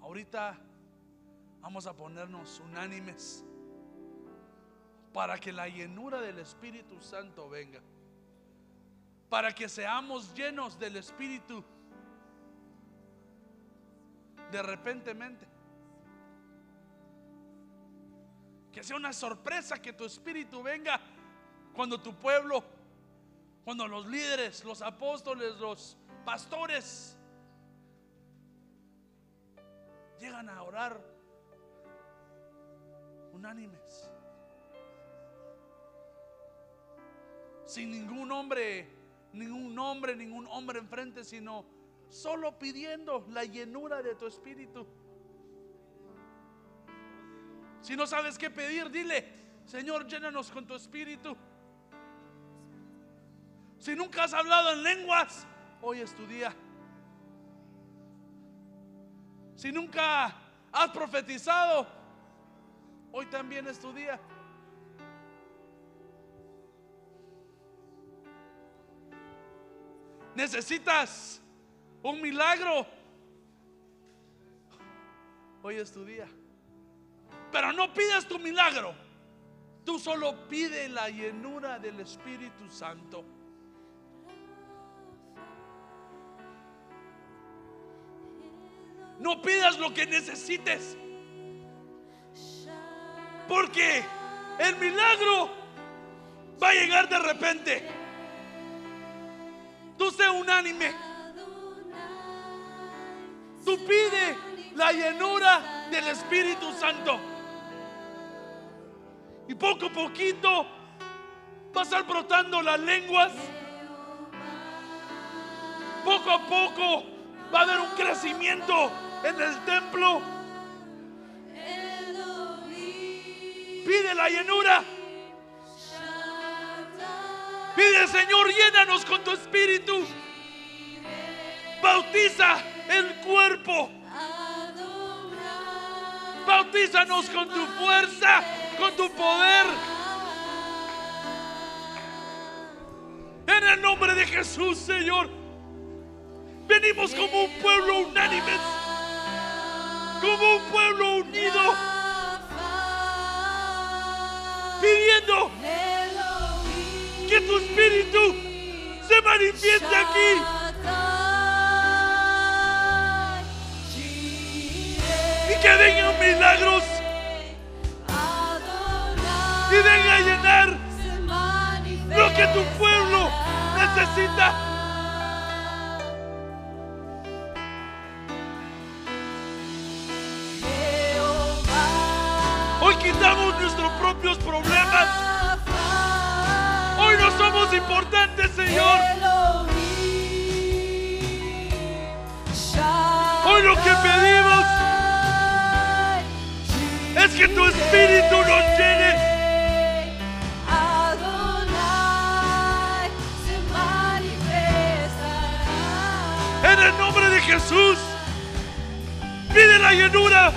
ahorita vamos a ponernos unánimes para que la llenura del Espíritu Santo venga, para que seamos llenos del Espíritu de repentemente. Que sea una sorpresa que tu espíritu venga cuando tu pueblo, cuando los líderes, los apóstoles, los pastores llegan a orar unánimes. Sin ningún hombre, ningún nombre, ningún hombre enfrente, sino solo pidiendo la llenura de tu espíritu. Si no sabes qué pedir, dile, Señor, llénanos con tu espíritu. Si nunca has hablado en lenguas, hoy es tu día. Si nunca has profetizado, hoy también es tu día. Necesitas un milagro. Hoy es tu día. Pero no pidas tu milagro. Tú solo pide la llenura del Espíritu Santo. No pidas lo que necesites. Porque el milagro va a llegar de repente. Tú sé unánime. Tú pide la llenura del Espíritu Santo. Y poco a poquito va a estar brotando las lenguas. Poco a poco va a haber un crecimiento en el templo. Pide la llenura. Pide, Señor, llénanos con tu espíritu. Bautiza el cuerpo. Bautízanos con tu fuerza, con tu poder. En el nombre de Jesús, Señor. Venimos como un pueblo unánime, como un pueblo unido, pidiendo que tu espíritu se manifieste aquí. Que vengan milagros y venga a llenar lo que tu pueblo necesita. Hoy quitamos nuestros propios problemas. Hoy no somos importantes, Señor. Hoy lo que pedimos que tu espíritu nos llene. En el nombre de Jesús, pide la llenura,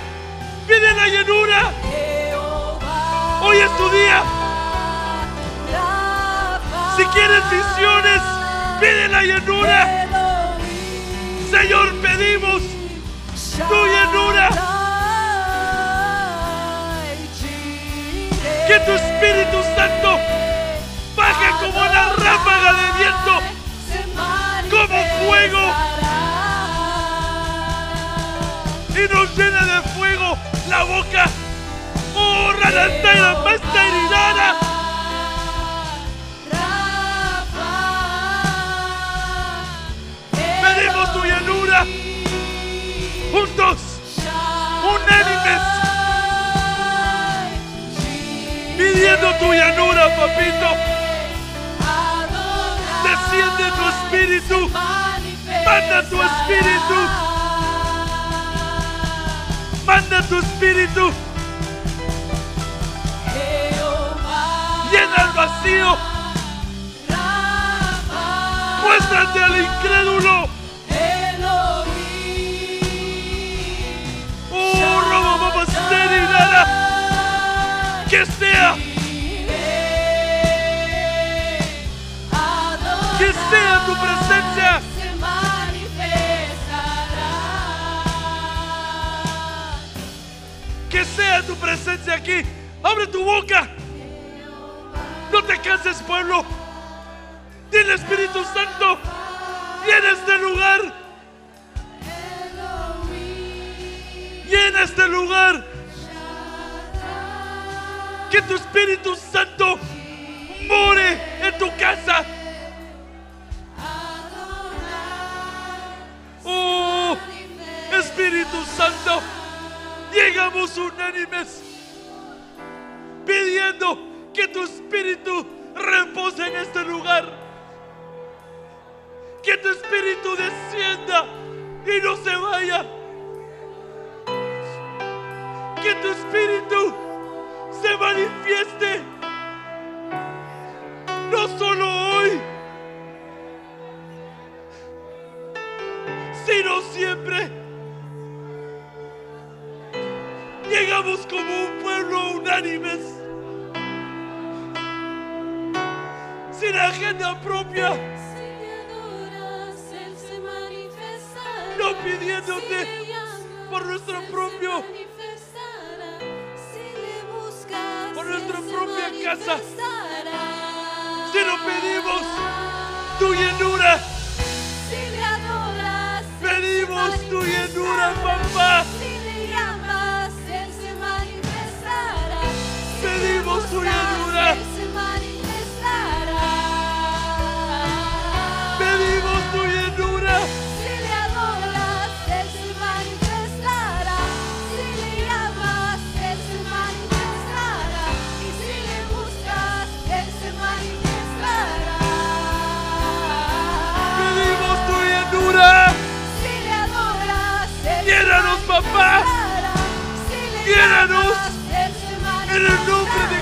pide la llenura. Hoy es tu día. Si quieres visiones, pide la llenura. Señor, pedimos tu ráfaga de viento, como fuego. Y nos llene de fuego la boca. Oh, Ranantera, Masteridana. Pedimos tu llenura. Juntos, unánimes, pidiendo tu llenura, papito. Desciende tu espíritu. Manda tu espíritu. Manda tu espíritu. Llena el vacío. Muéstrate al incrédulo. Tu presencia aquí. Abre tu boca. No te canses, pueblo. Dile Espíritu Santo. Llena este lugar. Llena este lugar. Que tu Espíritu Santo more en tu casa. Oh, Espíritu Santo, llegamos unánimes pidiendo que tu Espíritu repose en este lugar. Que tu Espíritu descienda y no se vaya. Que tu Espíritu se manifieste. No solo hoy, sino siempre. Llegamos como un pueblo unánimes, sin agenda propia, Si le adoras, Él se manifestará. no pidiéndote Si por nuestro propio, manifestará. Si le buscas, por nuestra propia casa. manifestará. sino pedimos tu llenura, Si pedimos tu llenura, papá. Él se manifestará. Pedimos tu llenura, Si le adoras, Él se manifestará. Si le llamas, Él se manifestará. Y si le buscas, Él se manifestará. pedimos tu llenura. Si le adoras, Él Llénanos, papá. Si le Llénanos. En el nombre de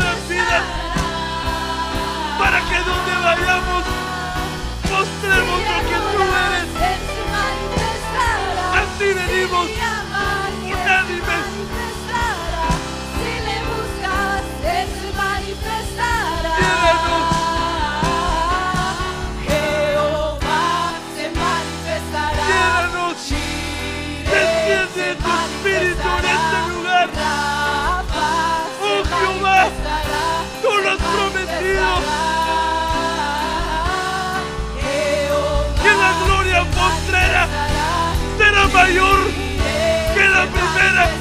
mayor que la primera.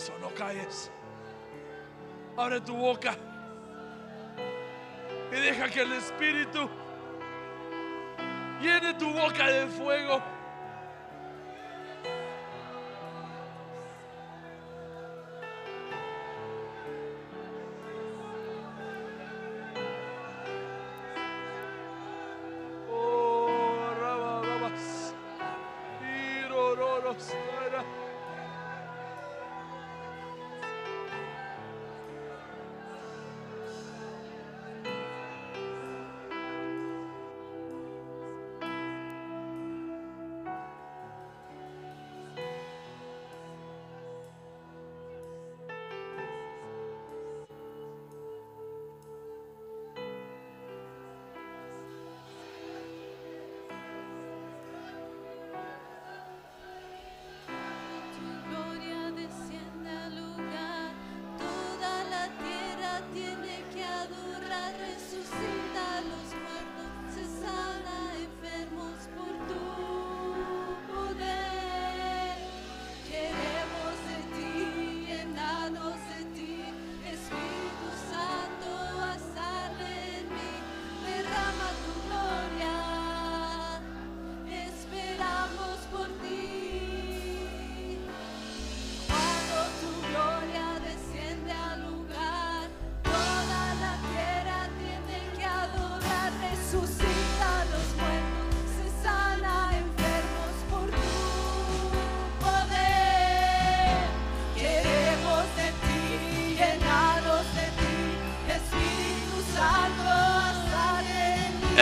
eso, no calles. Abre tu boca y deja que el Espíritu llene tu boca de fuego.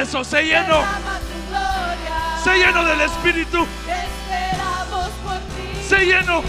eso, sé lleno. Sé lleno del Espíritu. Sé lleno.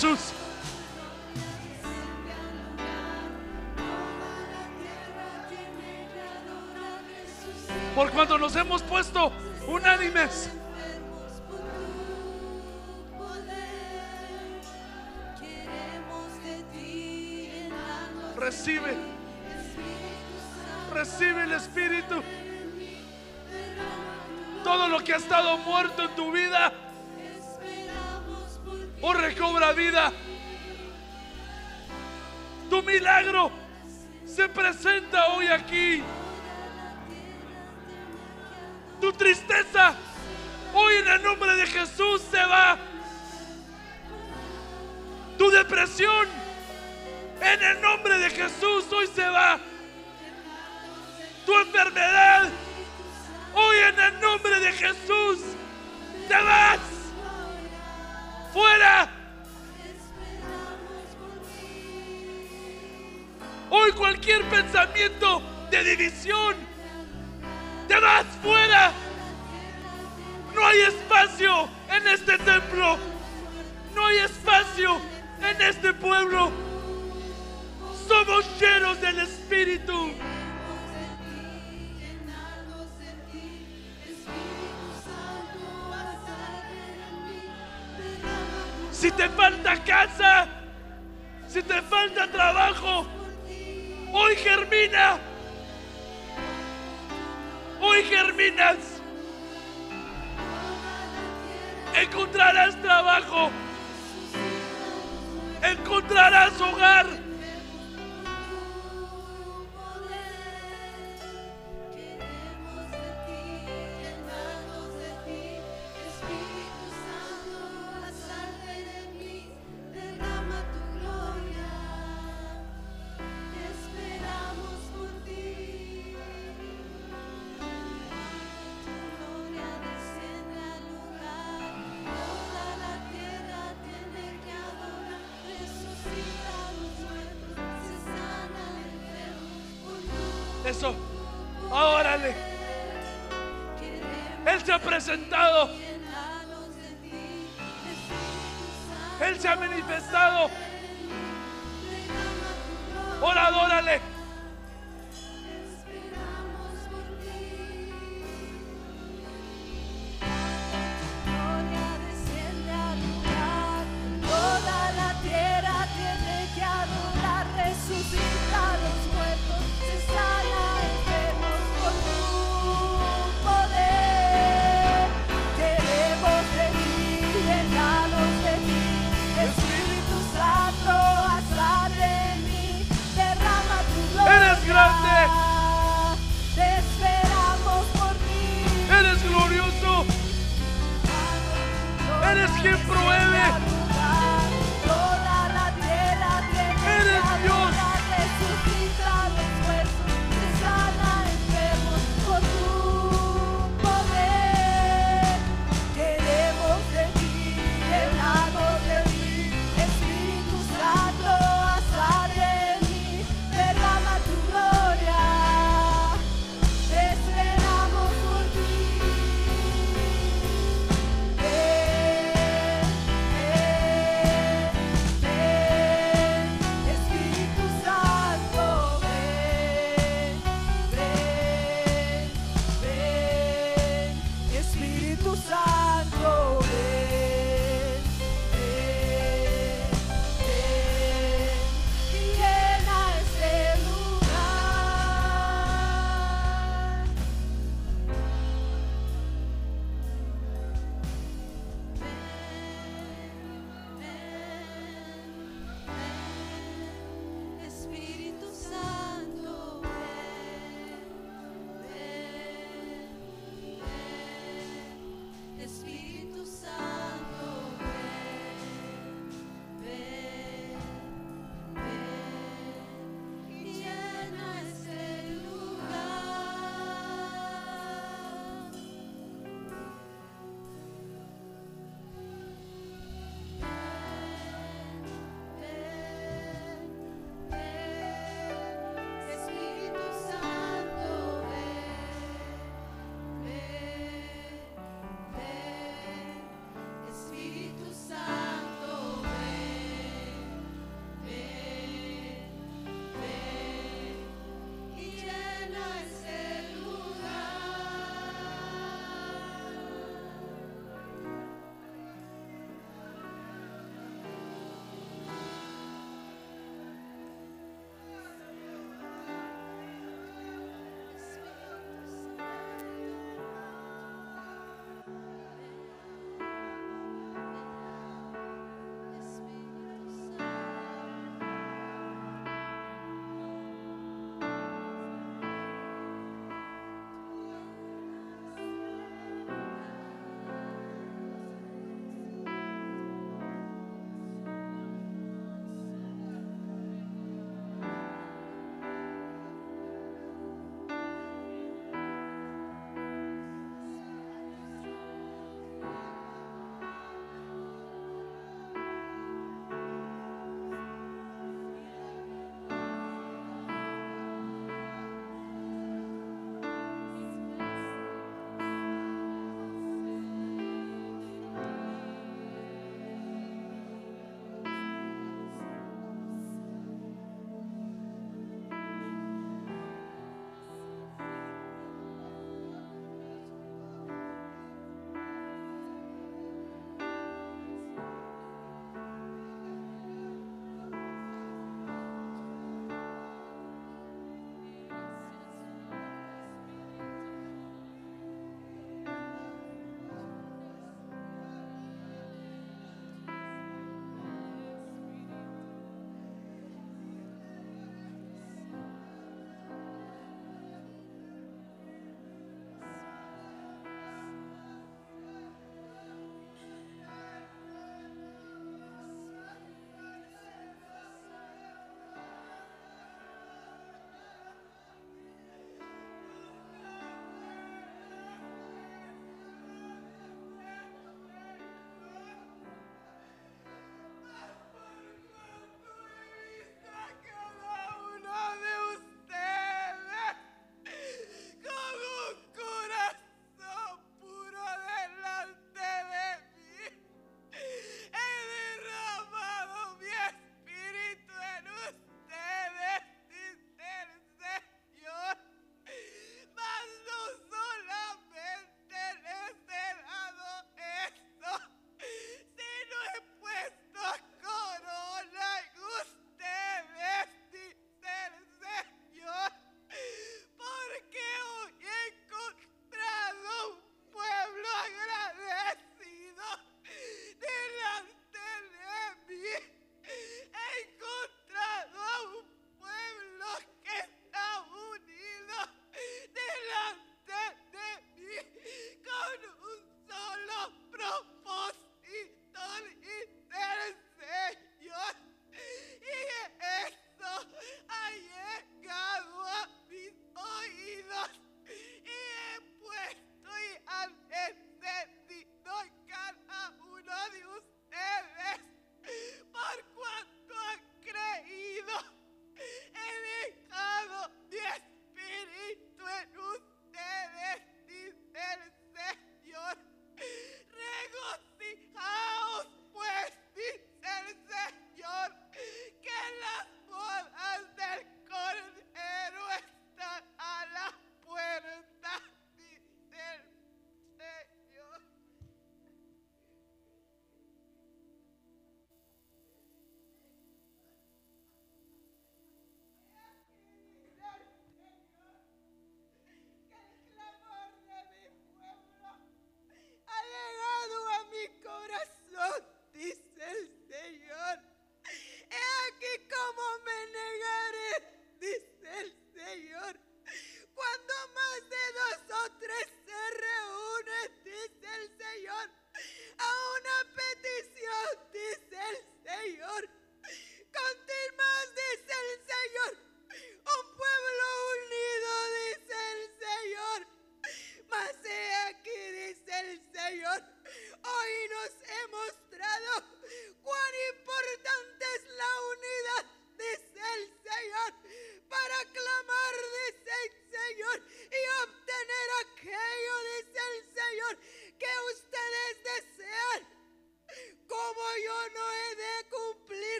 Jesus. Tristeza hoy en el nombre de Jesús se va. Tu depresión en el nombre de Jesús hoy se va. Tu enfermedad hoy en el nombre de Jesús te vas. Fuera. Hoy cualquier pensamiento de división, te vas fuera. No hay espacio en este templo. No hay espacio en este pueblo. Somos llenos del Espíritu. Si te falta casa, si te falta trabajo, hoy germina. Hoy germinas. Encontrarás trabajo. Encontrarás hogar.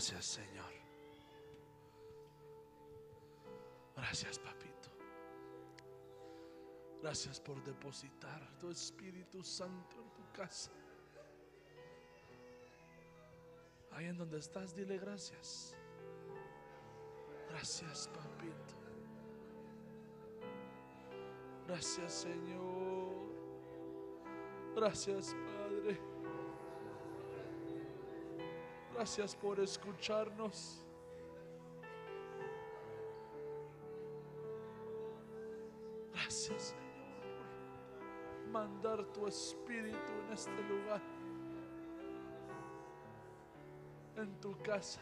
Gracias, Señor. Gracias, papito. Gracias por depositar tu Espíritu Santo en tu casa. Ahí en donde estás, dile gracias. Gracias, papito. Gracias, Señor. Gracias, Padre. Gracias por escucharnos. Gracias, Señor, mandar tu espíritu en este lugar, en tu casa.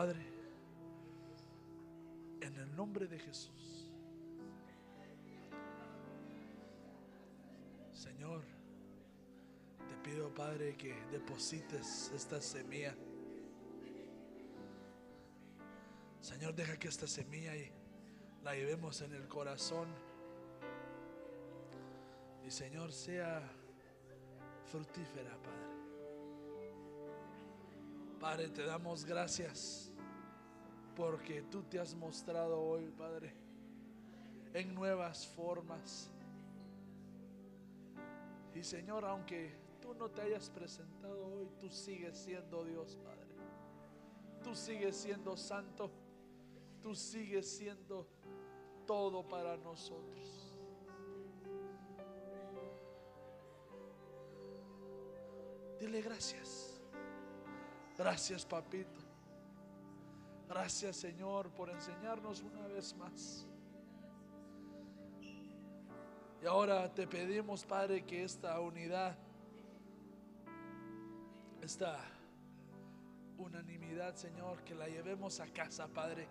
Padre, en el nombre de Jesús. Señor, te pido, Padre, que deposites esta semilla. Señor, deja que esta semilla la llevemos en el corazón. Y Señor, sea fructífera, Padre. Padre, te damos gracias porque tú te has mostrado hoy, Padre, en nuevas formas. Y Señor, aunque tú no te hayas presentado hoy, tú sigues siendo Dios, Padre. Tú sigues siendo santo. Tú sigues siendo todo para nosotros. Dile gracias. Gracias, papito. Gracias, Señor, por enseñarnos una vez más. Y ahora te pedimos, Padre, que esta unidad, esta unanimidad, Señor, que la llevemos a casa, Padre.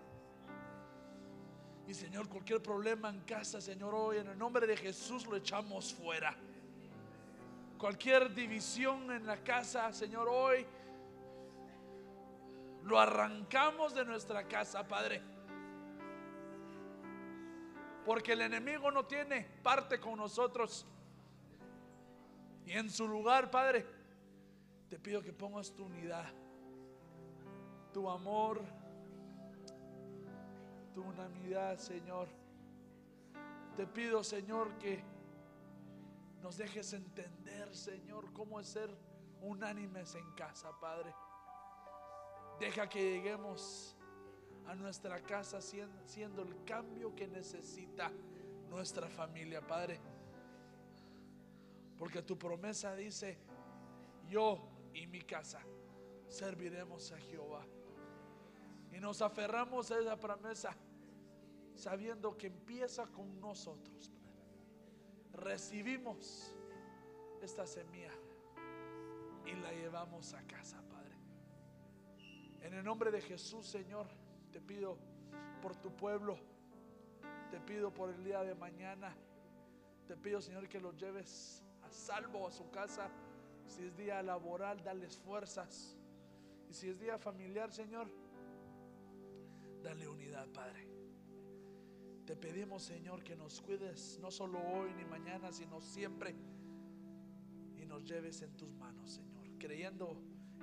Y Señor, cualquier problema en casa, Señor, hoy en el nombre de Jesús lo echamos fuera. Cualquier división en la casa, Señor, hoy lo arrancamos de nuestra casa, Padre. Porque el enemigo no tiene parte con nosotros. Y en su lugar, Padre, te pido que pongas tu unidad, tu amor, tu unanimidad, Señor. Te pido, Señor, que nos dejes entender, Señor, cómo es ser unánimes en casa, Padre. Deja que lleguemos a nuestra casa siendo, el cambio que necesita nuestra familia, Padre. Porque tu promesa dice, yo y mi casa serviremos a Jehová. Y nos aferramos a esa promesa sabiendo que empieza con nosotros. Recibimos esta semilla y la llevamos a casa, Padre. En el nombre de Jesús, Señor, te pido por tu pueblo, te pido por el día de mañana, te pido, Señor, que los lleves a salvo a su casa. Si es día laboral, dales fuerzas. Y si es día familiar, Señor, dale unidad, Padre. Te pedimos, Señor, que nos cuides no solo hoy ni mañana, sino siempre. Y nos lleves en tus manos, Señor. Creyendo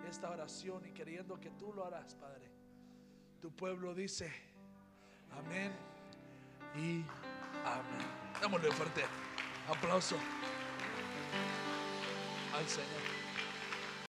esta oración y creyendo que tú lo harás, Padre. Tu pueblo dice, amén y amén. Démosle fuerte aplauso al Señor.